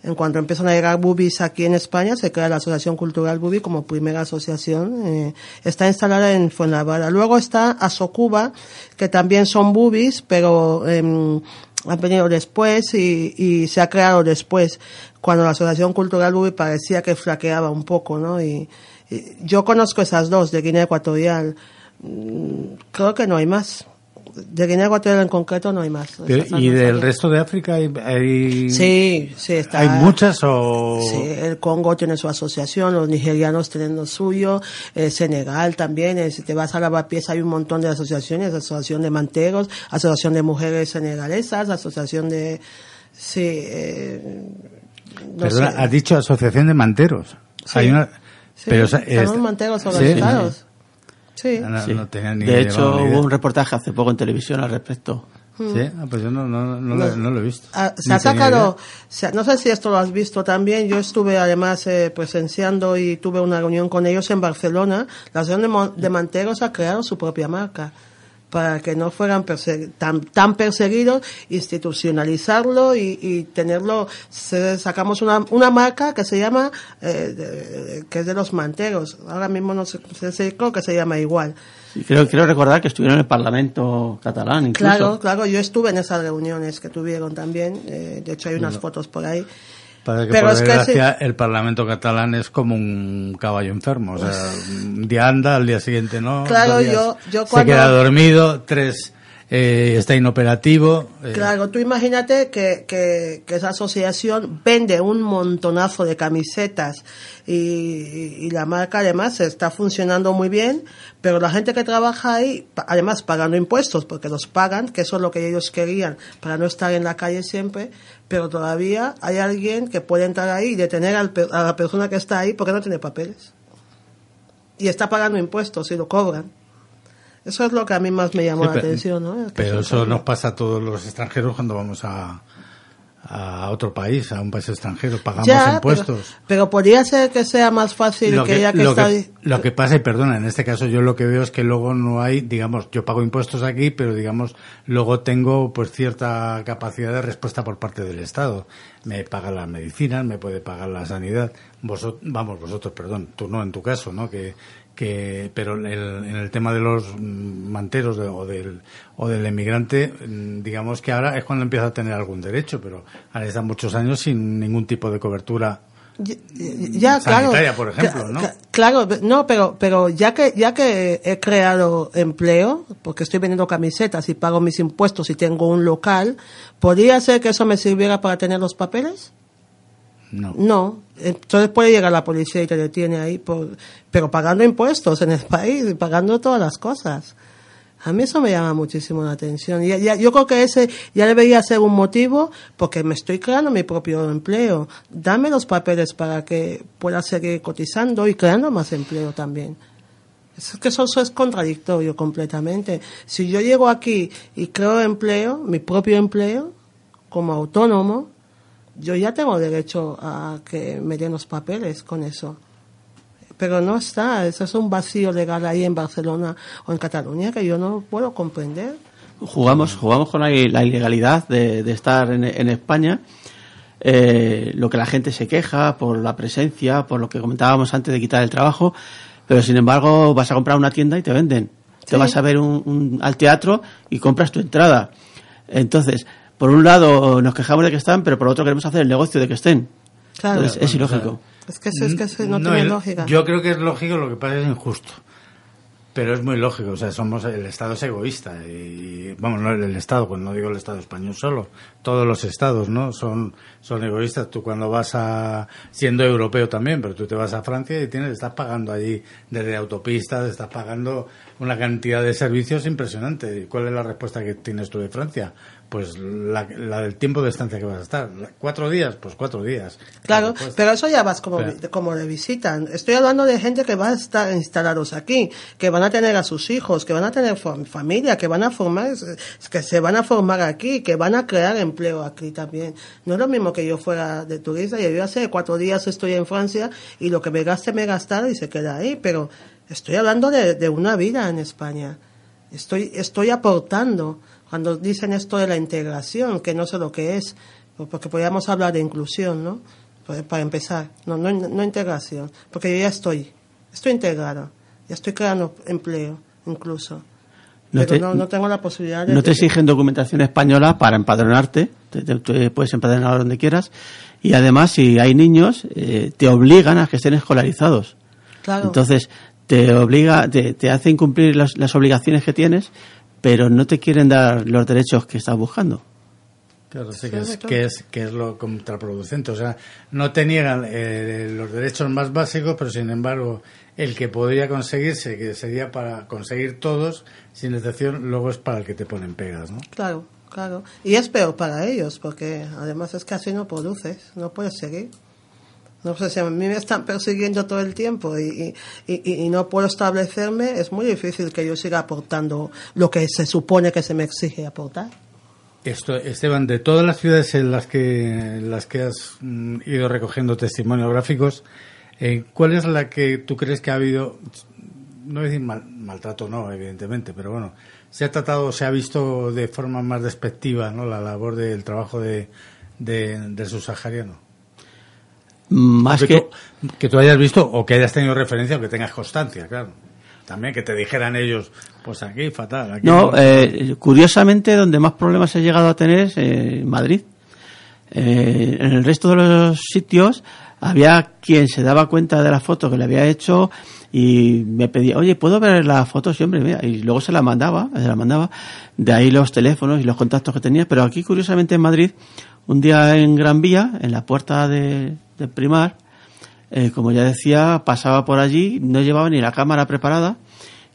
En cuanto empiezan a llegar bubis aquí en España, se crea la Asociación Cultural Bubi como primera asociación. está instalada en Fuenlabrada. Luego está Asocuba, que también son bubis, pero em, han venido después y se ha creado después, cuando la Asociación Cultural Bubi parecía que flaqueaba un poco, ¿no? Y, y yo conozco esas dos de Guinea Ecuatorial. Mm, Creo que no hay más. De Guinea Ecuatorial en concreto no hay más. Pero, ¿Y del resto de África hay, hay, Sí, sí, está. hay muchas o...? Sí, el Congo tiene su asociación, los nigerianos tienen lo suyo, el Senegal también, eh, si te vas a Lavapiés hay un montón de asociaciones, asociación de manteros, asociación de mujeres senegalesas, asociación de... Sí, eh, Perdona, sé. has dicho asociación de manteros. Sí. Hay una... Sí, pero, manteros organizados. Sí. No, Sí. no tenía ni de hecho, llevaba ni idea. hubo un reportaje hace poco en televisión al respecto. Sí, ah, pues yo no, no, no, lo, no lo he visto. Ah, se ha sacado, se ha- no sé si esto lo has visto también, yo estuve además eh, presenciando y tuve una reunión con ellos en Barcelona, la asociación de, Mon- de manteros ha creado su propia marca para que no fueran perse- tan, tan perseguidos, institucionalizarlo y, y tenerlo, se- sacamos una, una marca que se llama, eh, de- que es de los manteros, ahora mismo no sé, creo que se llama igual. Y creo, quiero recordar que estuvieron en el Parlamento catalán, incluso. Claro, claro, yo estuve en esas reuniones que tuvieron también, eh, de hecho hay unas fotos por ahí. Para que Pero por es que desgracia el Parlamento catalán es como un caballo enfermo. O sea, un día anda, al día siguiente no. Claro, yo- yo Se cuando- queda dormido, tres eh, está inoperativo. eh, Claro, tú imagínate que, que, esa asociación vende un montonazo de camisetas y, y- la marca además está funcionando muy bien, pero la gente que trabaja ahí, además pagando impuestos, porque los pagan, que eso es lo que ellos querían para no estar en la calle siempre, pero todavía hay alguien que puede entrar ahí y detener al a la persona que está ahí porque no tiene papeles. Y está pagando impuestos y lo cobran. Eso es lo que a mí más me llamó Sí, la pero- atención, ¿no? Es que Pero eso nos pasa a todos los extranjeros cuando vamos a, a otro país, a un país extranjero, pagamos Ya, impuestos. Pero, pero podría ser que sea más fácil lo que, que, ella que lo está que- lo que pasa, y perdona, en este caso yo lo que veo es que luego no hay, digamos, yo pago impuestos aquí, pero digamos, luego tengo pues cierta capacidad de respuesta por parte del Estado. Me paga las medicinas, me puede pagar la sanidad. Vosotros, vamos, vosotros, perdón, tú no en tu caso, ¿no? Que, que, pero el- en el tema de los mm, manteros de- o del, o del emigrante, mm, digamos que ahora es cuando empieza a tener algún derecho, pero ahora están muchos años sin ningún tipo de cobertura Ya, ya, claro. sanitaria, por ejemplo, ¿no? cla- Claro, no, pero, pero ya que, ya que he creado empleo, porque estoy vendiendo camisetas y pago mis impuestos y tengo un local, ¿podría ser que eso me sirviera para tener los papeles? No. No. Entonces puede llegar la policía y te detiene ahí, por, pero pagando impuestos en el país pagando todas las cosas. A mí eso me llama muchísimo la atención. Y ya- yo creo que ese ya debería ser un motivo porque me estoy creando mi propio empleo. Dame los papeles para que pueda seguir cotizando y creando más empleo también. Es que eso, eso es contradictorio completamente. Si yo llego aquí y creo empleo, mi propio empleo, como autónomo, yo ya tengo derecho a que me den los papeles con eso. Pero no está, eso es un vacío legal ahí en Barcelona o en Cataluña que yo no puedo comprender. jugamos jugamos con la, la ilegalidad de, de estar en, en España eh, lo que la gente se queja por la presencia por lo que comentábamos antes de quitar el trabajo pero sin embargo vas a comprar una tienda y te venden te vas a ver un, un- al teatro y compras tu entrada entonces por un lado nos quejamos de que están pero por otro queremos hacer el negocio de que estén Claro. Entonces, es Bueno, ilógico Es que, eso- es que eso no, No, tiene el- lógica. Yo creo que es lógico, lo que pasa es injusto. Pero es muy lógico, o sea, somos el Estado es egoísta y vamos, no el Estado, cuando no digo el Estado español solo, todos los estados, ¿no? Son son egoístas. Tú cuando vas a siendo europeo también, pero tú te vas a Francia y tienes estás pagando allí desde autopistas, estás pagando una cantidad de servicios impresionante. ¿Y cuál es la respuesta que tienes tú de Francia? Pues la, la del tiempo de estancia que vas a estar. ¿Cuatro días? Pues cuatro días. Claro, pero eso ya vas como, Pero- como de visita. Estoy hablando de gente que va a estar instalados aquí, que van a tener a sus hijos, que van a tener fam- familia, que van a formar, que se van a formar aquí, que van a crear empleo aquí también. No es lo mismo que yo fuera de turista y yo hace cuatro días estoy en Francia y lo que me gaste me gastar y se queda ahí, pero estoy hablando de, de una vida en España. Estoy, estoy aportando. Cuando dicen esto de la integración, que no sé lo que es, porque podríamos hablar de inclusión, ¿no? Pues, Para empezar, no, no, no integración, porque yo ya estoy, estoy integrada, ya estoy creando empleo, incluso. No Pero te- no, no tengo la posibilidad de... No te exigen documentación española para empadronarte, te, te- te puedes empadronar donde quieras. Y además, si hay niños, eh, te obligan a que estén escolarizados. Claro. Entonces, te obliga, te, te hacen cumplir las, las obligaciones que tienes, pero no te quieren dar los derechos que estás buscando. Claro, sí, que, es, que, es, que es lo contraproducente. O sea, no te niegan eh, los derechos más básicos, pero sin embargo, el que podría conseguirse, que sería para conseguir todos, sin excepción, luego es para el que te ponen pegas, ¿no? Claro, claro. Y es peor para ellos, porque además es que así no produces, no puedes seguir. No sé si a mí me están persiguiendo todo el tiempo y, y, y- no puedo establecerme, es muy difícil que yo siga aportando lo que se supone que se me exige aportar. Esto, Esteban, de todas las ciudades en las que, las que has mm, ido recogiendo testimonios gráficos, eh, ¿cuál es la que tú crees que ha habido, no decir mal- maltrato, no, evidentemente, pero bueno, se ha tratado, se ha visto de forma más despectiva ¿no? la labor del trabajo de, de, del subsahariano? Más que, que, tú, que tú hayas visto o que hayas tenido referencia o que tengas constancia, claro. También que te dijeran ellos, pues aquí fatal. Aquí No, eh, curiosamente, donde más problemas he llegado a tener es eh, en Madrid. Eh, en el resto de los sitios había quien se daba cuenta de la foto que le había hecho y me pedía, oye, ¿puedo ver las fotos? siempre mira, y luego se la mandaba, se la mandaba, de ahí los teléfonos y los contactos que tenía, pero aquí curiosamente en Madrid, un día en Gran Vía, en la puerta de, del Primar, eh, como ya decía, pasaba por allí, no llevaba ni la cámara preparada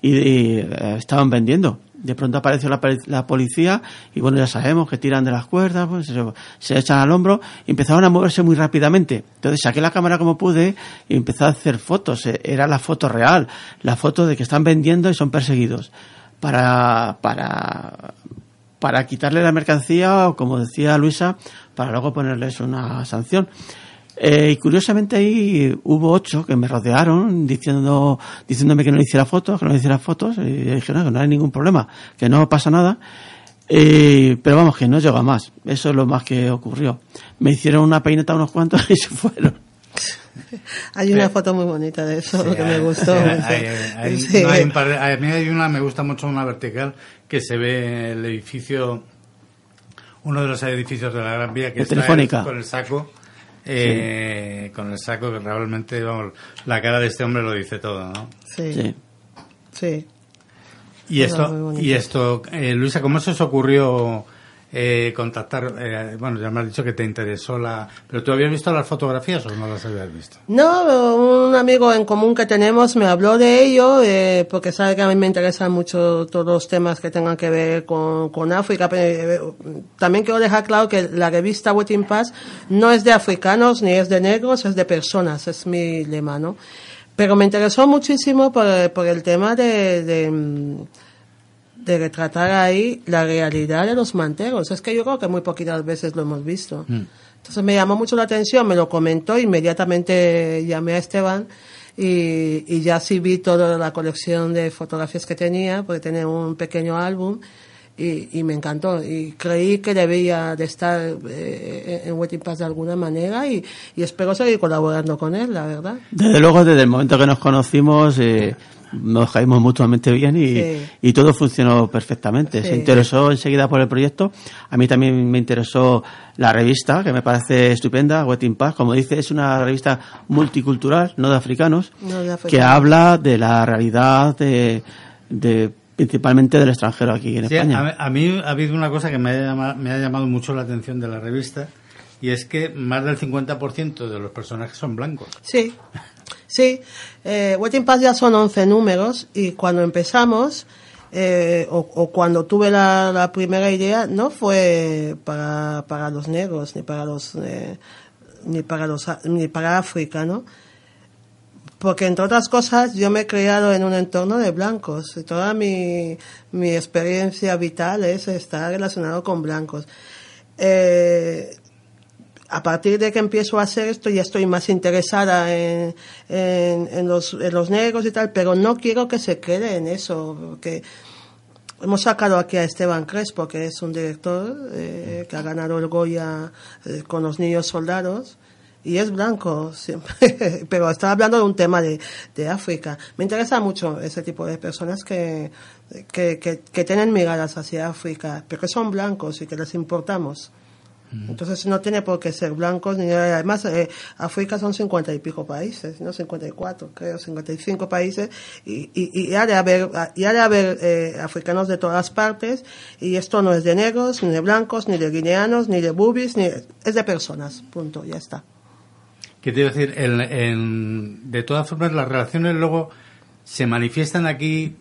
y, y, eh, estaban vendiendo. De pronto apareció la, poli- la policía y bueno, ya sabemos que tiran de las cuerdas, pues, se, echan al hombro y empezaron a moverse muy rápidamente. Entonces saqué la cámara como pude y empecé a hacer fotos. Eh, Era la foto real, la foto de que están vendiendo y son perseguidos. Para, para, para quitarle la mercancía o como decía Luisa, para luego ponerles una sanción. Eh, y curiosamente ahí hubo ocho que me rodearon diciendo, diciéndome que no hiciera fotos, que no hiciera fotos, y dije, no, que no hay ningún problema, que no pasa nada. Eh, pero vamos, que no llegó a más. Eso es lo más que ocurrió. Me hicieron una peineta unos cuantos y se fueron. Hay una foto muy bonita de eso que me gustó. Hay- hay- hay- Sí. no, hay un par de- a mí hay una, me gusta mucho una vertical que se ve el edificio, uno de los edificios de la Gran Vía que De está Telefónica. el- con el saco, eh, con el saco que realmente, vamos, la cara de este hombre lo dice todo, ¿no? Sí, Sí. sí. Y esto, y esto, eh, Luisa, ¿cómo se os ocurrió eh, contactar? eh, bueno, ya me has dicho que te interesó la, pero ¿tú habías visto las fotografías o no las habías visto? No, un amigo en común que tenemos me habló de ello eh, porque sabe que a mí me interesan mucho todos los temas que tengan que ver con, con África. Pero, eh, también quiero dejar claro que la revista Waiting Pass no es de africanos ni es de negros, es de personas, es mi lema, ¿no? Pero me interesó muchísimo por, por el tema de, de, de retratar ahí la realidad de los manteros. Es que yo creo que muy poquitas veces lo hemos visto. Entonces me llamó mucho la atención, me lo comentó, inmediatamente llamé a Esteban y, y ya sí vi toda la colección de fotografías que tenía, porque tenía un pequeño álbum y, y me encantó. Y creí que debía de estar eh, en Waiting Pass de alguna manera y, y espero seguir colaborando con él, la verdad. Desde luego, desde el momento que nos conocimos, eh, nos caímos mutuamente bien y, Sí. y todo funcionó perfectamente. Sí. Se interesó enseguida por el proyecto. A mí también me interesó la revista, que me parece estupenda, Wetting Pass. Como dice, es una revista multicultural, no de africanos, No de que habla de la realidad de, de- principalmente del extranjero aquí en Sí, España. a, a mí ha habido una cosa que me ha, llama- me ha llamado mucho la atención de la revista y es que más del 50% de los personajes son blancos. Sí, sí. Eh, Waiting Pass ya son 11 números y cuando empezamos, eh, o, cuando tuve la, primera idea, no fue para, para los negros ni para los eh, ni para los ni para África, ¿no? Porque entre otras cosas yo me he criado en un entorno de blancos y toda mi, mi experiencia vital es estar relacionado con blancos. Eh, a partir de que empiezo a hacer esto ya estoy más interesada en, en, en los, en los negros y tal, pero no quiero que se quede en eso, porque hemos sacado aquí a Esteban Crespo, que es un director eh, que ha ganado el Goya eh, con los niños soldados, y es blanco siempre, pero estaba hablando de un tema de, de África. Me interesa mucho ese tipo de personas que, que, que, que tienen miradas hacia África, pero que son blancos y que les importamos. Entonces no tiene por qué ser blancos, ni además eh, África son cincuenta y pico países, no 54, creo, 55 países, y, y, y ha de haber, y ha de haber eh, africanos de todas partes, y esto no es de negros, ni de blancos, ni de guineanos, ni de bubis, ni es de personas, punto, ya está. ¿Qué te iba a decir? En- en- de todas formas, las relaciones luego se manifiestan aquí.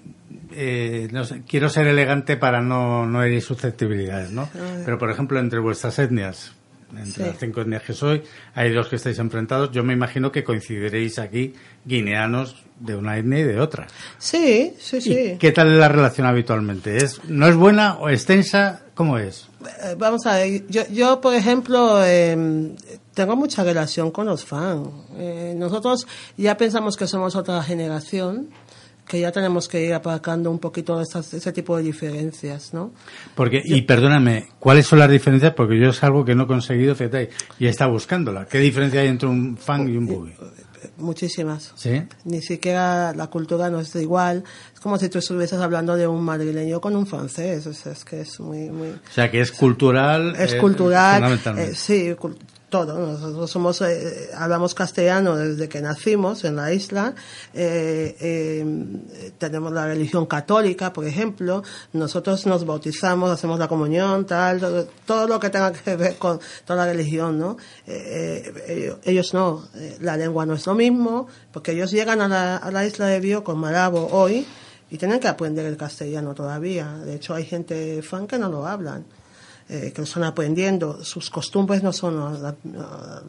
Eh, no sé, quiero ser elegante para no, no herir susceptibilidades, ¿no? Pero, por ejemplo, entre vuestras etnias, entre Sí. las cinco etnias que soy, hay dos que estáis enfrentados. Yo me imagino que coincidiréis aquí guineanos de una etnia y de otra. Sí, sí, ¿Y sí. ¿Qué tal es la relación habitualmente? ¿Es, ¿No es buena o extensa? ¿Cómo es? Eh, Vamos a ver, yo, yo por ejemplo, eh, tengo mucha relación con los fans. Eh, nosotros ya pensamos que somos otra generación, que ya tenemos que ir aparcando un poquito estas, ese tipo de diferencias, ¿no? Porque, y perdóname, ¿cuáles son las diferencias? Porque yo es algo que no he conseguido, fíjate, y está buscándola. ¿Qué diferencia hay entre un fan y un boogie? Eh, Muchísimas. ¿Sí? Ni siquiera la cultura no es igual. Es como si tú estuvieses hablando de un madrileño con un francés. O sea, es que es muy, muy, O sea, que es cultural. es eh, cultural, fundamentalmente. eh, sí, todo. Nosotros somos, eh, hablamos castellano desde que nacimos en la isla. Eh, eh, tenemos la religión católica, por ejemplo. Nosotros nos bautizamos, hacemos la comunión, tal, todo, lo que tenga que ver con toda la religión, ¿no? Eh, eh, ellos, no. Eh, La lengua no es lo mismo, porque ellos llegan a la, a la isla de Bio con Malabo hoy y tienen que aprender el castellano todavía. De hecho, hay gente fan que no lo hablan eh, que están aprendiendo, sus costumbres no son lo, la-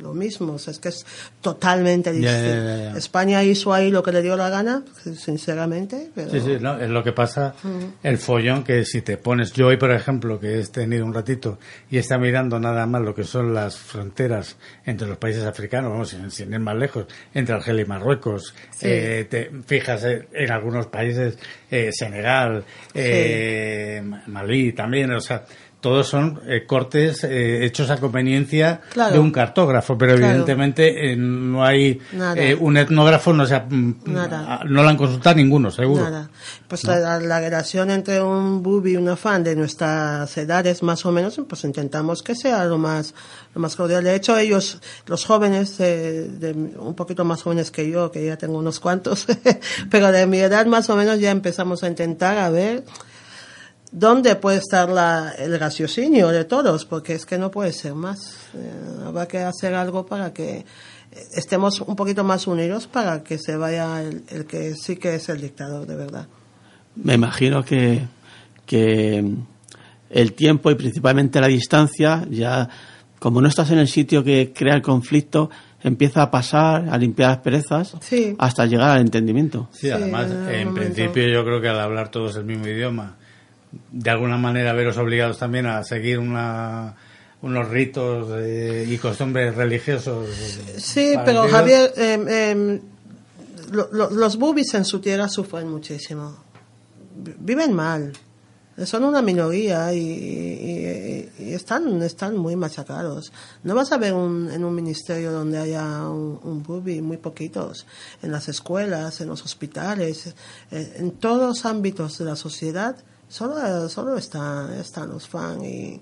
lo mismo, o sea, es que es totalmente distinto. España hizo ahí lo que le dio la gana, sinceramente, pero Sí, sí, no, es lo que pasa, el follón que si te pones, yo hoy por ejemplo, que he tenido un ratito y está mirando nada más lo que son las fronteras entre los países africanos, vamos, sin, sin ir más lejos, entre Argelia y Marruecos, Sí. eh, te fijas eh, en algunos países, eh, Senegal, eh, Malí también, o sea, todos son eh, cortes eh, hechos a conveniencia Claro. de un cartógrafo, pero Claro. evidentemente eh, no hay eh, un etnógrafo, no, se ha- mm, Nada. no lo han consultado ninguno, seguro. Nada. Pues la, la relación entre un bubi y una fan de nuestras edades, más o menos, pues intentamos que sea lo más, lo más cordial. De hecho, ellos, los jóvenes, eh, de, un poquito más jóvenes que yo, que ya tengo unos cuantos, pero de mi edad más o menos ya empezamos a intentar a ver dónde puede estar la, el raciocinio de todos, porque es que no puede ser más. Eh, habrá que hacer algo para que eh, estemos un poquito más unidos para que se vaya el, el que sí que es el dictador de verdad. Me imagino que, que el tiempo y principalmente la distancia, ya como no estás en el sitio que crea el conflicto, empieza a pasar, a limpiar las perezas, Sí. hasta llegar al entendimiento. Sí, además, en principio yo creo que al hablar todos el mismo idioma, de alguna manera veros obligados también a seguir una, unos ritos eh, y costumbres religiosos. Sí, pero. Javier, em, em, lo- lo- los bubis en su tierra sufren muchísimo. Vi- Viven mal. Son una minoría y, y- y están, están muy machacados. No vas a ver un, en un ministerio donde haya un, un bubi, muy poquitos. En las escuelas, en los hospitales, eh, en todos los ámbitos de la sociedad, solo, solo está, están los fans y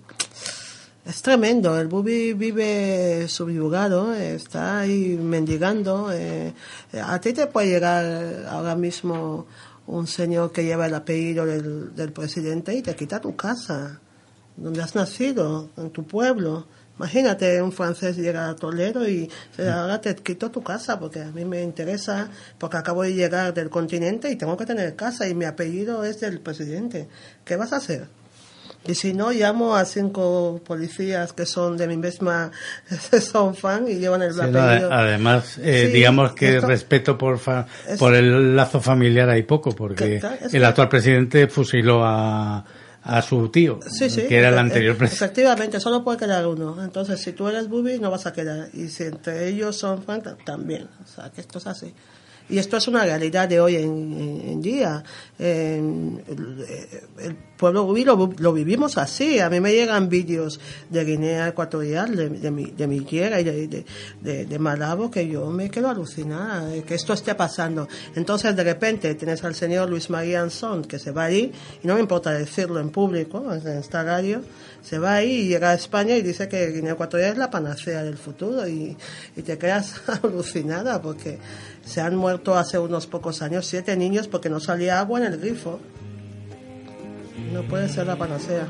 es tremendo, el Bubi vive subyugado, está ahí mendigando. eh, a ti te puede llegar ahora mismo un señor que lleva el apellido del, del presidente y te quita tu casa, donde has nacido, en tu pueblo. Imagínate, un francés llega a Toledo y dice, ahora te quito tu casa porque a mí me interesa, porque acabo de llegar del continente y tengo que tener casa y mi apellido es del presidente. ¿Qué vas a hacer? Y si no, llamo a cinco policías que son de mi misma, son fan y llevan el Sí, apellido. además, eh, Sí, digamos que esto- respeto por, fa- por el lazo familiar hay poco, porque el actual presidente fusiló a, a su tío, Sí, sí. que era el anterior presidente. Efectivamente, solo puede quedar uno. Entonces, si tú eres bubi, no vas a quedar. Y si entre ellos son ta- también. O sea, que esto es así. Y esto es una realidad de hoy en, día. El, pueblo bubi lo, vivimos así. A mí me llegan vídeos de Guinea Ecuatorial, de, mi, de mi tierra y de, de, Malabo, que yo me quedo alucinada de que esto esté pasando. Entonces, de repente, tienes al señor Luis María Anson, que se va ahí, y no me importa decirlo en público, en esta radio, se va ahí y llega a España y dice que Guinea Ecuatorial es la panacea del futuro y, y te quedas alucinada porque se han muerto hace unos pocos años siete niños porque no salía agua en el grifo. No puede ser la panacea.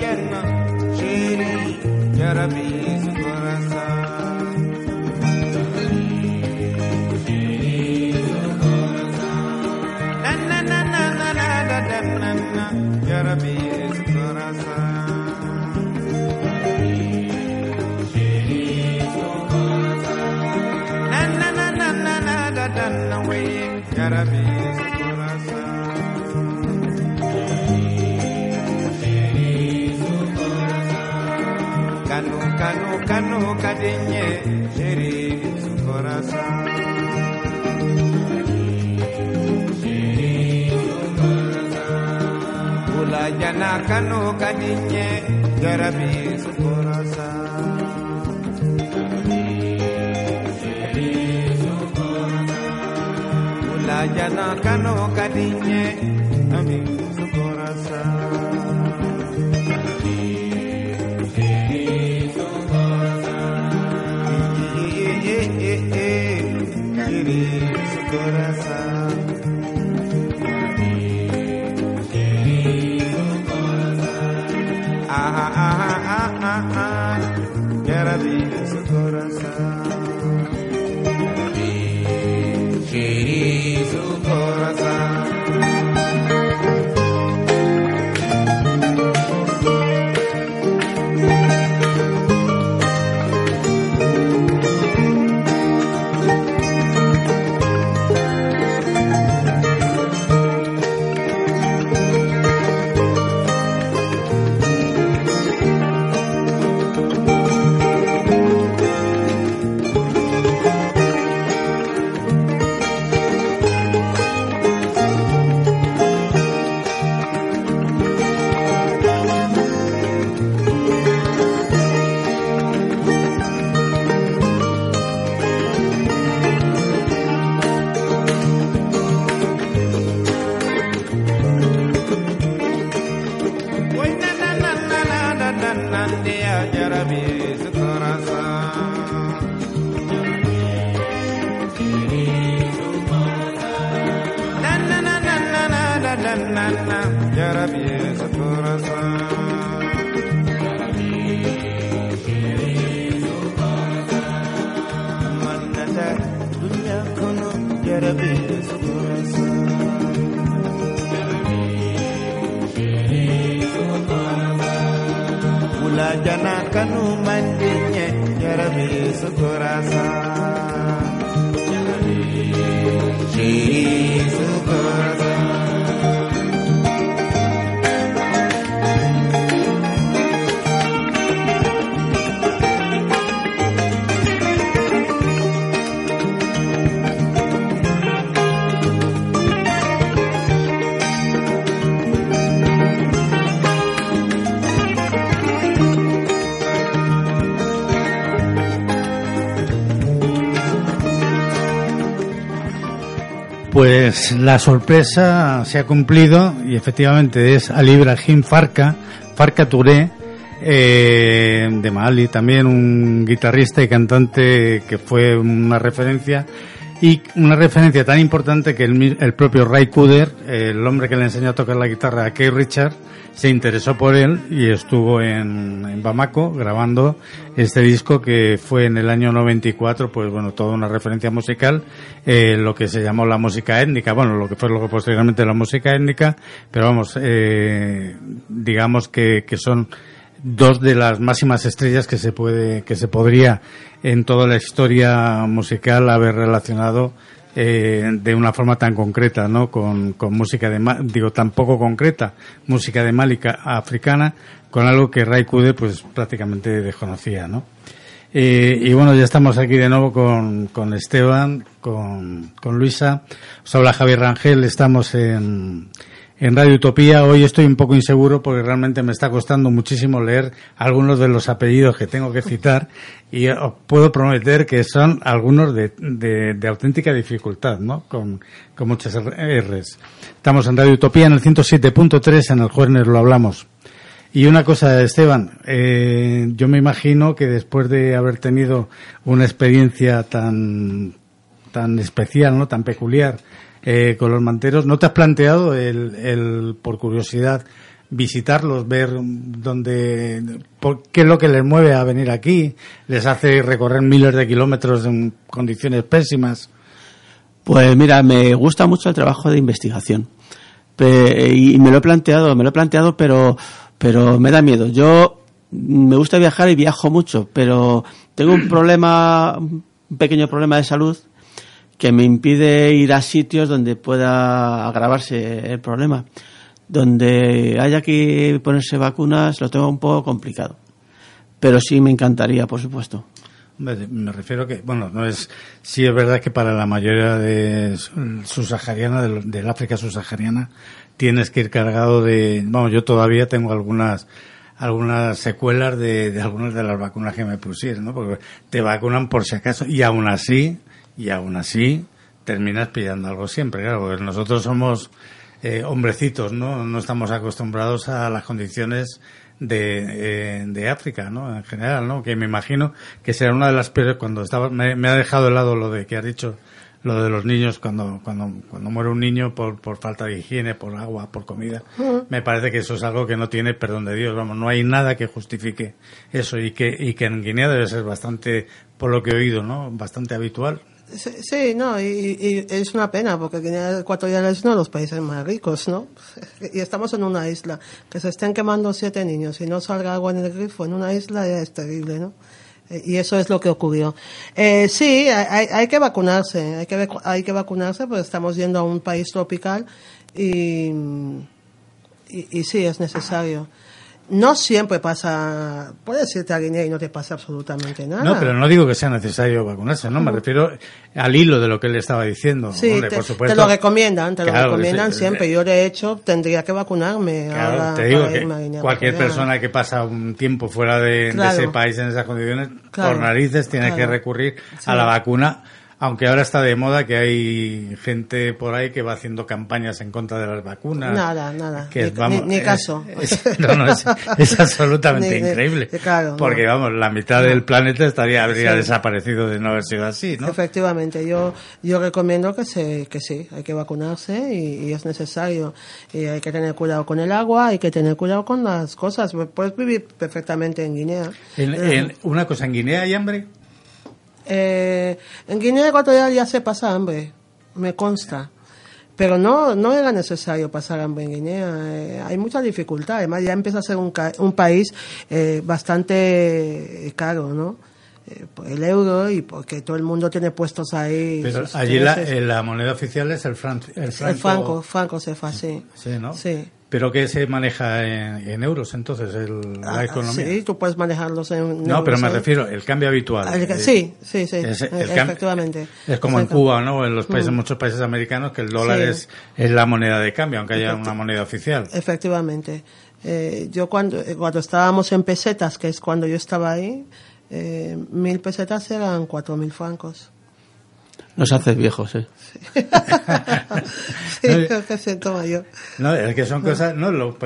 Janna shiri jarabi sukorasa. Na na na na na na da da na na jarabi sukorasa. Na na na na na na da da na we jarabi Cano Cadiñe, Jerry, su corazón. Jana Kano Kadinye, Jarabi Sukorasa. Jana Kano Kadinye, Amin. Pues la sorpresa se ha cumplido y efectivamente es Ali Ibrahim Farka, Farka Touré, eh, de Mali, también un guitarrista y cantante que fue una referencia y una referencia tan importante que el, el propio Ray Cooder, el hombre que le enseñó a tocar la guitarra a Kay Richard, se interesó por él y estuvo en, en Bamako grabando este disco que fue en el año 94, pues bueno, toda una referencia musical, eh, lo que se llamó la música étnica, bueno, lo que fue luego posteriormente la música étnica, pero vamos, eh, digamos que, que son dos de las máximas estrellas que se puede que se podría en toda la historia musical haber relacionado eh, de una forma tan concreta no con, con música de digo tan poco concreta música de málica africana con algo que Ray Kude pues prácticamente desconocía no Eh, y bueno, ya estamos aquí de nuevo con, con Esteban, con, con Luisa. Os habla Javier Rangel, estamos en, en Radio Utopía. Hoy estoy un poco inseguro porque realmente me está costando muchísimo leer algunos de los apellidos que tengo que citar y os puedo prometer que son algunos de, de, de auténtica dificultad, ¿no? Con, con muchas R's. Estamos en Radio Utopía en el 107.3, en el Jueves lo hablamos. Y una cosa, Esteban, eh, yo me imagino que después de haber tenido una experiencia tan, tan especial, ¿no? Tan peculiar, eh, con los manteros, ¿no te has planteado el, el, por curiosidad, visitarlos, ver dónde, por, qué es lo que les mueve a venir aquí? ¿Les hace recorrer miles de kilómetros en condiciones pésimas? Pues mira, me gusta mucho el trabajo de investigación. Y me lo he planteado, me lo he planteado, pero, pero me da miedo. Yo me gusta viajar y viajo mucho, pero tengo un problema, un pequeño problema de salud que me impide ir a sitios donde pueda agravarse el problema. Donde haya que ponerse vacunas lo tengo un poco complicado. Pero sí me encantaría, por supuesto. Me refiero que, bueno, no es, sí es verdad que para la mayoría de su- subsahariana, del, del África subsahariana, tienes que ir cargado de, vamos, yo todavía tengo algunas, algunas secuelas de, de algunas de las vacunas que me pusieron, ¿no? Porque te vacunan por si acaso, y aún así, y aún así, terminas pillando algo siempre, claro, porque nosotros somos, eh, hombrecitos, ¿no? No estamos acostumbrados a las condiciones de, eh, de África, ¿no? En general, ¿no? Que me imagino que será una de las peores cuando estaba, me, me ha dejado de lado lo de que has dicho, lo de los niños cuando, cuando, cuando muere un niño por, por falta de higiene, por agua, por comida. Me parece que eso es algo que no tiene perdón de Dios, vamos, no hay nada que justifique eso y que, y que en Guinea debe ser bastante, por lo que he oído, ¿no? Bastante habitual. Sí, no, y, y es una pena porque Guinea Ecuatorial es uno de los países más ricos, ¿no? Y estamos en una isla, que se estén quemando siete niños y no salga agua en el grifo en una isla ya es terrible, ¿no? Eh, Y eso es lo que ocurrió. Eh, sí, hay, hay que vacunarse, hay que, hay que vacunarse porque estamos yendo a un país tropical y, y, y sí, es necesario. No siempre pasa, puedes irte a Guinea y no te pasa absolutamente nada. No, pero no digo que sea necesario vacunarse, ¿no? Me refiero al hilo de lo que él estaba diciendo. Sí, Hombre, te, por supuesto. te lo recomiendan, te lo recomiendan sí, siempre. Yo, de hecho, tendría que vacunarme Claro, ahora te digo que Guinea cualquier persona que pasa un tiempo fuera de, ese país en esas condiciones, por narices tiene que recurrir Sí. a la vacuna, aunque ahora está de moda que hay gente por ahí que va haciendo campañas en contra de las vacunas. Nada, nada. Que, Ni- vamos, ni- ni es- caso. es- no, no, es, es absolutamente Ni- increíble. claro, porque, no. vamos, la mitad del planeta estaría habría Sí. desaparecido de no haber sido así, ¿no? Efectivamente, yo, yo recomiendo que, se, que sí, hay que vacunarse y, y es necesario. Y hay que tener cuidado con el agua, hay que tener cuidado con las cosas. Puedes vivir perfectamente en Guinea. En- en- una cosa, ¿en Guinea hay hambre? Eh, en Guinea Ecuatorial ya se pasa hambre, me consta. Pero no, no era necesario pasar hambre en Guinea. eh, hay mucha dificultad. Además, ya empieza a ser un, un país eh, bastante eh, caro, ¿no? Eh, por el euro y porque todo el mundo tiene puestos ahí. Pero allí la, eh, moneda oficial es el, fran- el franco. el franco, franco se. Sí, ¿no? Sí. Pero que se maneja en, en euros entonces el- la Ah, economía. Sí, tú puedes manejarlos en. No, pero me euros, ¿eh? refiero el cambio habitual. Eh, sí, sí, sí, es- eh, el efectivamente. Es como en. Cuba, ¿no? En los países, Mm. muchos países americanos que el dólar Sí. es, es la moneda de cambio, aunque haya Efecti- una moneda oficial. Efectivamente. Eh, yo cuando, cuando estábamos en pesetas, que es cuando yo estaba ahí, eh, mil pesetas eran cuatro mil francos. Nos haces viejos, ¿eh? sí, No, creo que siento mayor. No, es que son cosas, no, lo,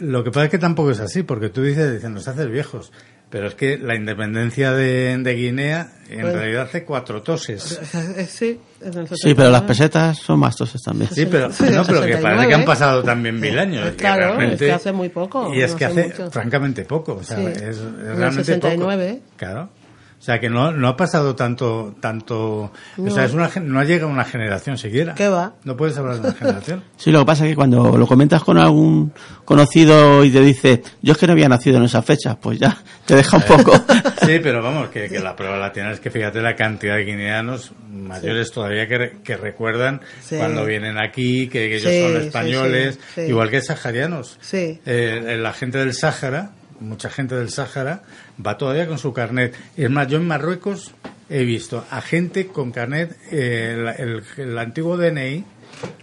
lo que pasa es que tampoco es así, porque tú dices, dicen, nos haces viejos. Pero es que la independencia de, de Guinea en Bueno. realidad hace cuatro toses. Eh, sí, Sí, pero las 69. pesetas son más toses también. Sí, pero, Sí, no, pero que 69, parece que han pasado también mil años. Claro, es que hace muy poco, Y es no que hace mucho. francamente poco. O sea, Sí. es, es En el realmente 69. poco. Claro. O sea, que no, no ha pasado tanto, tanto, o sea, No. es una, no ha llegado una generación siquiera. ¿Qué va? No puedes hablar de una generación. Sí, lo que pasa es que cuando lo comentas con algún conocido y te dice, yo es que no había nacido en esa fecha, pues ya te deja un poco. Sí, pero vamos, que, que la prueba la tienes que fíjate la cantidad de guineanos mayores todavía que, re- que recuerdan Sí. cuando vienen aquí, que, que ellos Sí, son sí, españoles, sí, sí. igual que saharianos. Sí. Eh, la gente del Sáhara, mucha gente del Sáhara, va todavía con su carnet. Es más, yo en Marruecos he visto a gente con carnet, eh, el, el- el antiguo DNI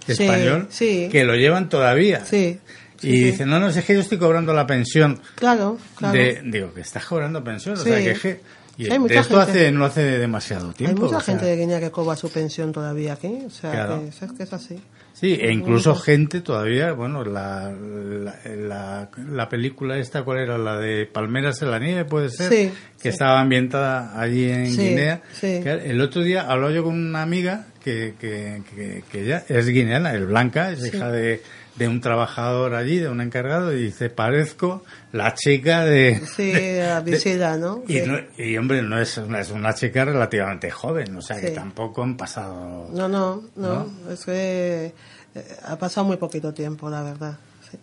español, sí. que lo llevan todavía. Sí. y dicen, no, no, es que yo estoy cobrando la pensión. Claro, claro. De, digo, que estás cobrando pensión. O sea, que, es que- y hay mucha esto gente. hace, no hace demasiado Hay tiempo. mucha o sea, gente de Guinea que cobra su pensión todavía aquí. O sea, Claro. que, es que es así. Sí, e incluso gente todavía, bueno, la, la, la, la película esta, ¿cuál era? La de Palmeras en la nieve, puede ser, Sí, que sí. estaba ambientada allí en Sí, Guinea. el otro día hablaba yo con una amiga que, que, que, que ella es guineana, es blanca, es hija de, de un trabajador allí, de un encargado, y dice, parezco la chica de... Sí, a Visila, ¿no? Y, Sí. no- y, hombre, no es una, es una chica relativamente joven, o sea que tampoco han pasado... No, no, no, es que eh, ha pasado muy poquito tiempo, la verdad. sí.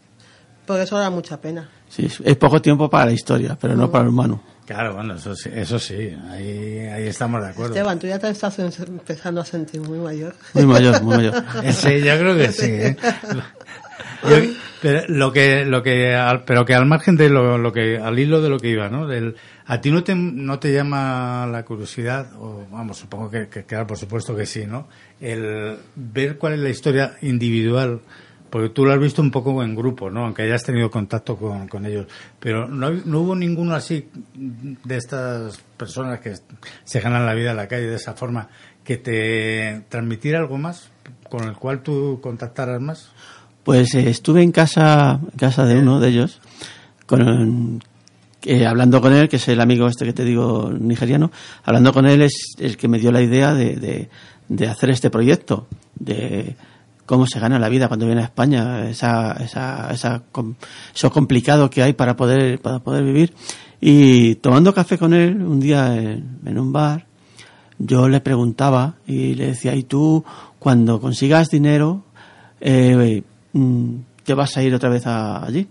Por eso da mucha pena. Sí, es- es poco tiempo para la historia, pero no para el humano. Claro, bueno, eso sí, eso sí ahí, ahí estamos de acuerdo. Esteban, tú ya te estás empezando a sentir muy mayor. Muy mayor, muy mayor. Sí, yo creo que sí. ¿eh? Pero lo que, lo que, al- pero que al margen de lo, lo que, al hilo de lo que iba, ¿no? A ti no te, no te llama la curiosidad, o vamos, supongo que, que, claro, por supuesto que sí, ¿no? El ver cuál es la historia individual, porque tú lo has visto un poco en grupo, ¿no? Aunque hayas tenido contacto con, con ellos, pero no, no hubo ninguno así de estas personas que se ganan la vida en la calle de esa forma que te transmitiera algo más con el cual tú contactaras más. Pues eh, estuve en casa, casa de uno de ellos, con, eh, hablando con él, que es el amigo este que te digo nigeriano, hablando con él es el que me dio la idea de, de, hacer este proyecto, de cómo se gana la vida cuando viene a España, esa, esa, esa, eso complicado que hay para poder, para poder vivir. Y tomando café con él un día en, un bar, yo le preguntaba y le decía, ¿y tú cuando consigas dinero, eh, te vas a ir otra vez a- allí?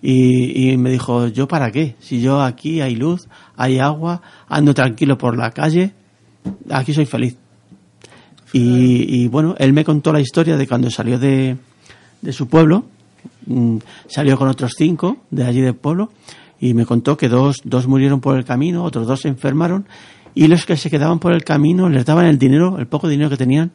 Y, y me dijo, ¿yo para qué? Si yo aquí hay luz, hay agua, ando tranquilo por la calle, aquí soy feliz. Y, y bueno, él me contó la historia de cuando salió de, de su pueblo, mm, salió con otros cinco de allí del pueblo, y me contó que dos, dos murieron por el camino, otros dos se enfermaron, y los que se quedaban por el camino les daban el dinero, el poco dinero que tenían,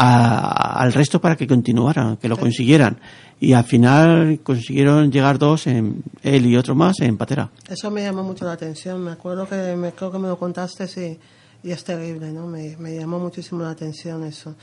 a- al resto para que continuaran, que lo consiguieran. Y al final consiguieron llegar dos, en, él y otro más, en patera. Eso me llamó mucho la atención. Me acuerdo que me, creo que me lo contaste sí, y es terrible, ¿no? Me, me llamó muchísimo la atención eso.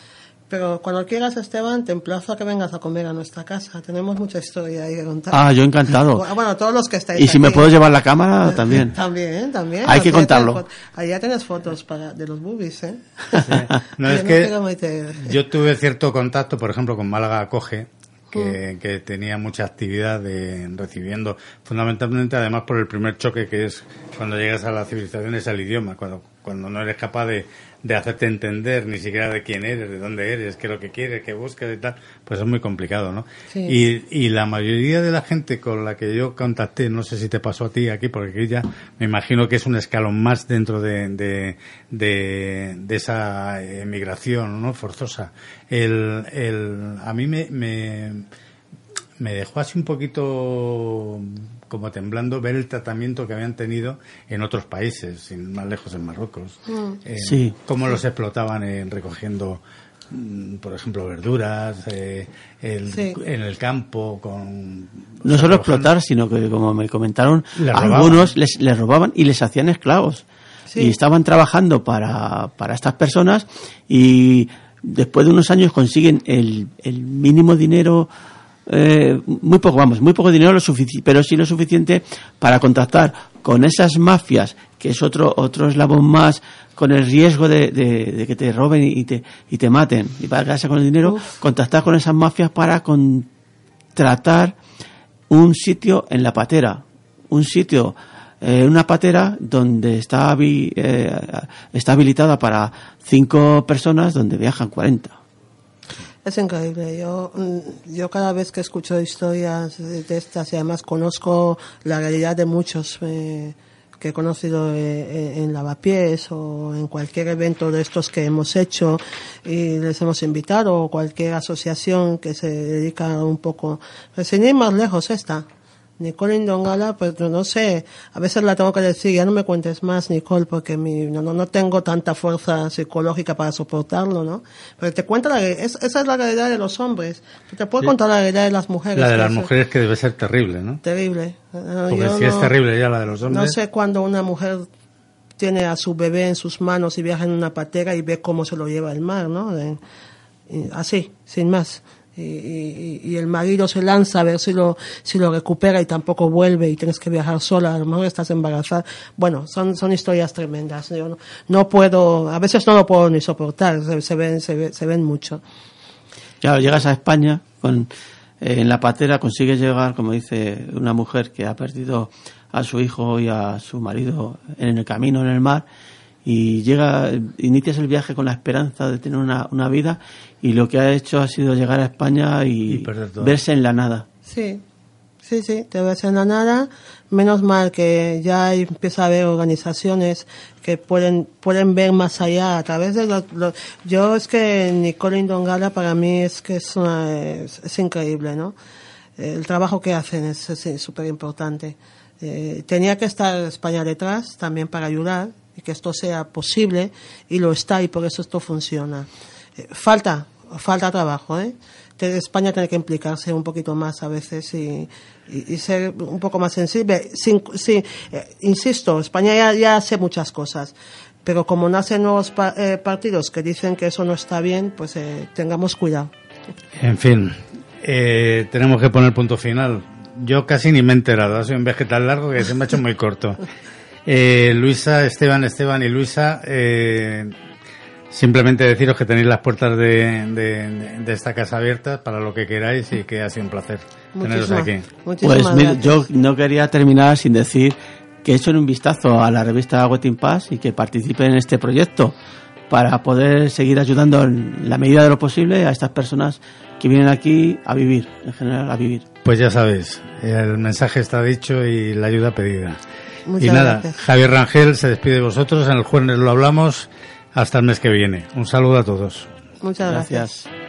Pero cuando quieras, Esteban, te emplazo a que vengas a comer a nuestra casa. Tenemos mucha historia ahí que contar. Ah, yo encantado. Bueno, todos los que estáis Y si me puedo llevar la cámara, también. También, también. Hay que contarlo. ya tienes fotos para, de los boobies, ¿eh? No, Yo es que yo tuve cierto contacto, por ejemplo, con Málaga Acoge, que, que tenía mucha actividad de, recibiendo, fundamentalmente además por el primer choque que es cuando llegas a la civilización es el idioma, cuando, cuando no eres capaz de, de hacerte entender ni siquiera de quién eres, de dónde eres, qué es lo que quieres, qué buscas y tal, pues es muy complicado, ¿no? Sí. Y, y la mayoría de la gente con la que yo contacté, no sé si te pasó a ti aquí, porque aquí ya me imagino que es un escalón más dentro de, de, de, de esa emigración ¿no? forzosa. El, el, a mí me, me, me dejó así un poquito como temblando ver el tratamiento que habían tenido en otros países, sin más lejos en Marruecos. Eh, Sí. Cómo los explotaban en recogiendo, mm, por ejemplo, verduras, eh, el- Sí. en el campo, con... No solo explotar, sino que, como me comentaron, Les algunos les, les robaban y les hacían esclavos. Sí. Y estaban trabajando para, para estas personas y después de unos años consiguen el, el mínimo dinero, eh, muy poco, vamos, muy poco dinero, lo pero sí lo suficiente para contactar con esas mafias, que es otro, otro eslabón más, con el riesgo de, de- de que te roben y te, y te maten, y para quedarse con el dinero, contactar con esas mafias para contratar un sitio en la patera, un sitio, eh, una patera donde está, eh, está habilitada para cinco personas, donde viajan 40. Es increíble. Yo, mm, yo cada vez que escucho historias de estas y además conozco la realidad de muchos eh, que he conocido eh, en Lavapiés o en cualquier evento de estos que hemos hecho y les hemos invitado o cualquier asociación que se dedica un poco, pues sin ir más lejos esta. Nicole Indongala, pues no, no sé, a veces la tengo que decir, ya no me cuentes más, Nicole, porque mi, no, no, no tengo tanta fuerza psicológica para soportarlo, ¿no? Pero te cuenta la, es- esa es la realidad de los hombres. Te puedo contar la realidad de las mujeres. La de las es mujeres que debe ser terrible, ¿no? Terrible. Eh, Porque yo si es no- terrible ya la de los No hombres. sé cuando una mujer tiene a su bebé en sus manos y viaja en una patera y ve cómo se lo lleva el mar, ¿no? Así, sin más. Y, y- el marido se lanza a ver si lo, si lo recupera y tampoco vuelve y tienes que viajar sola, a lo mejor estás embarazada. Bueno, son, son historias tremendas. Yo no, no puedo, a veces no lo puedo ni soportar, se, ven, se, ve- se ven mucho. Claro, llegas a España con eh, en la patera consigues llegar, como dice una mujer que ha perdido a su hijo y a su marido en el camino en el mar y llega, inicias el viaje con la esperanza de tener una, una vida y lo que ha hecho ha sido llegar a España y, verse en la nada. Sí, sí, sí, te ves en la nada. Menos mal que ya empieza a haber organizaciones que pueden pueden ver más allá a través de los... los- yo es que Nicole Indongala para mí es que es, una, es, es increíble, ¿no? el trabajo que hacen es súper importante. Eh, tenía que estar España detrás también para ayudar y que esto sea posible y lo está y por eso esto funciona. Eh, falta, falta trabajo, ¿eh? España tiene que implicarse un poquito más a veces y, y- y ser un poco más sensible. Sin, sí, eh, insisto, España ya, ya hace muchas cosas, pero como nacen nuevos pa- eh, partidos que dicen que eso no está bien, pues eh, tengamos cuidado. En fin, eh, tenemos que poner punto final. Yo casi ni me he enterado, ha sido un viaje tan largo que se me ha hecho muy corto. Eh, Luisa, Esteban, Esteban y Luisa, eh, simplemente deciros que tenéis las puertas de, de- de esta casa abiertas para lo que queráis y que ha sido un placer teneros Muchísimas- aquí. Pues mira, gracias. yo no quería terminar sin decir que echen un vistazo a la revista Wetting Pass y que participen en este proyecto para poder seguir ayudando en la medida de lo posible a estas personas que vienen aquí a vivir, en general a vivir. Pues ya sabéis, el mensaje está dicho y la ayuda pedida. Muchas y nada, gracias. Javier Rangel se despide de vosotros, en el jueves lo hablamos, hasta el mes que viene. Un saludo a todos. Muchas gracias. Gracias.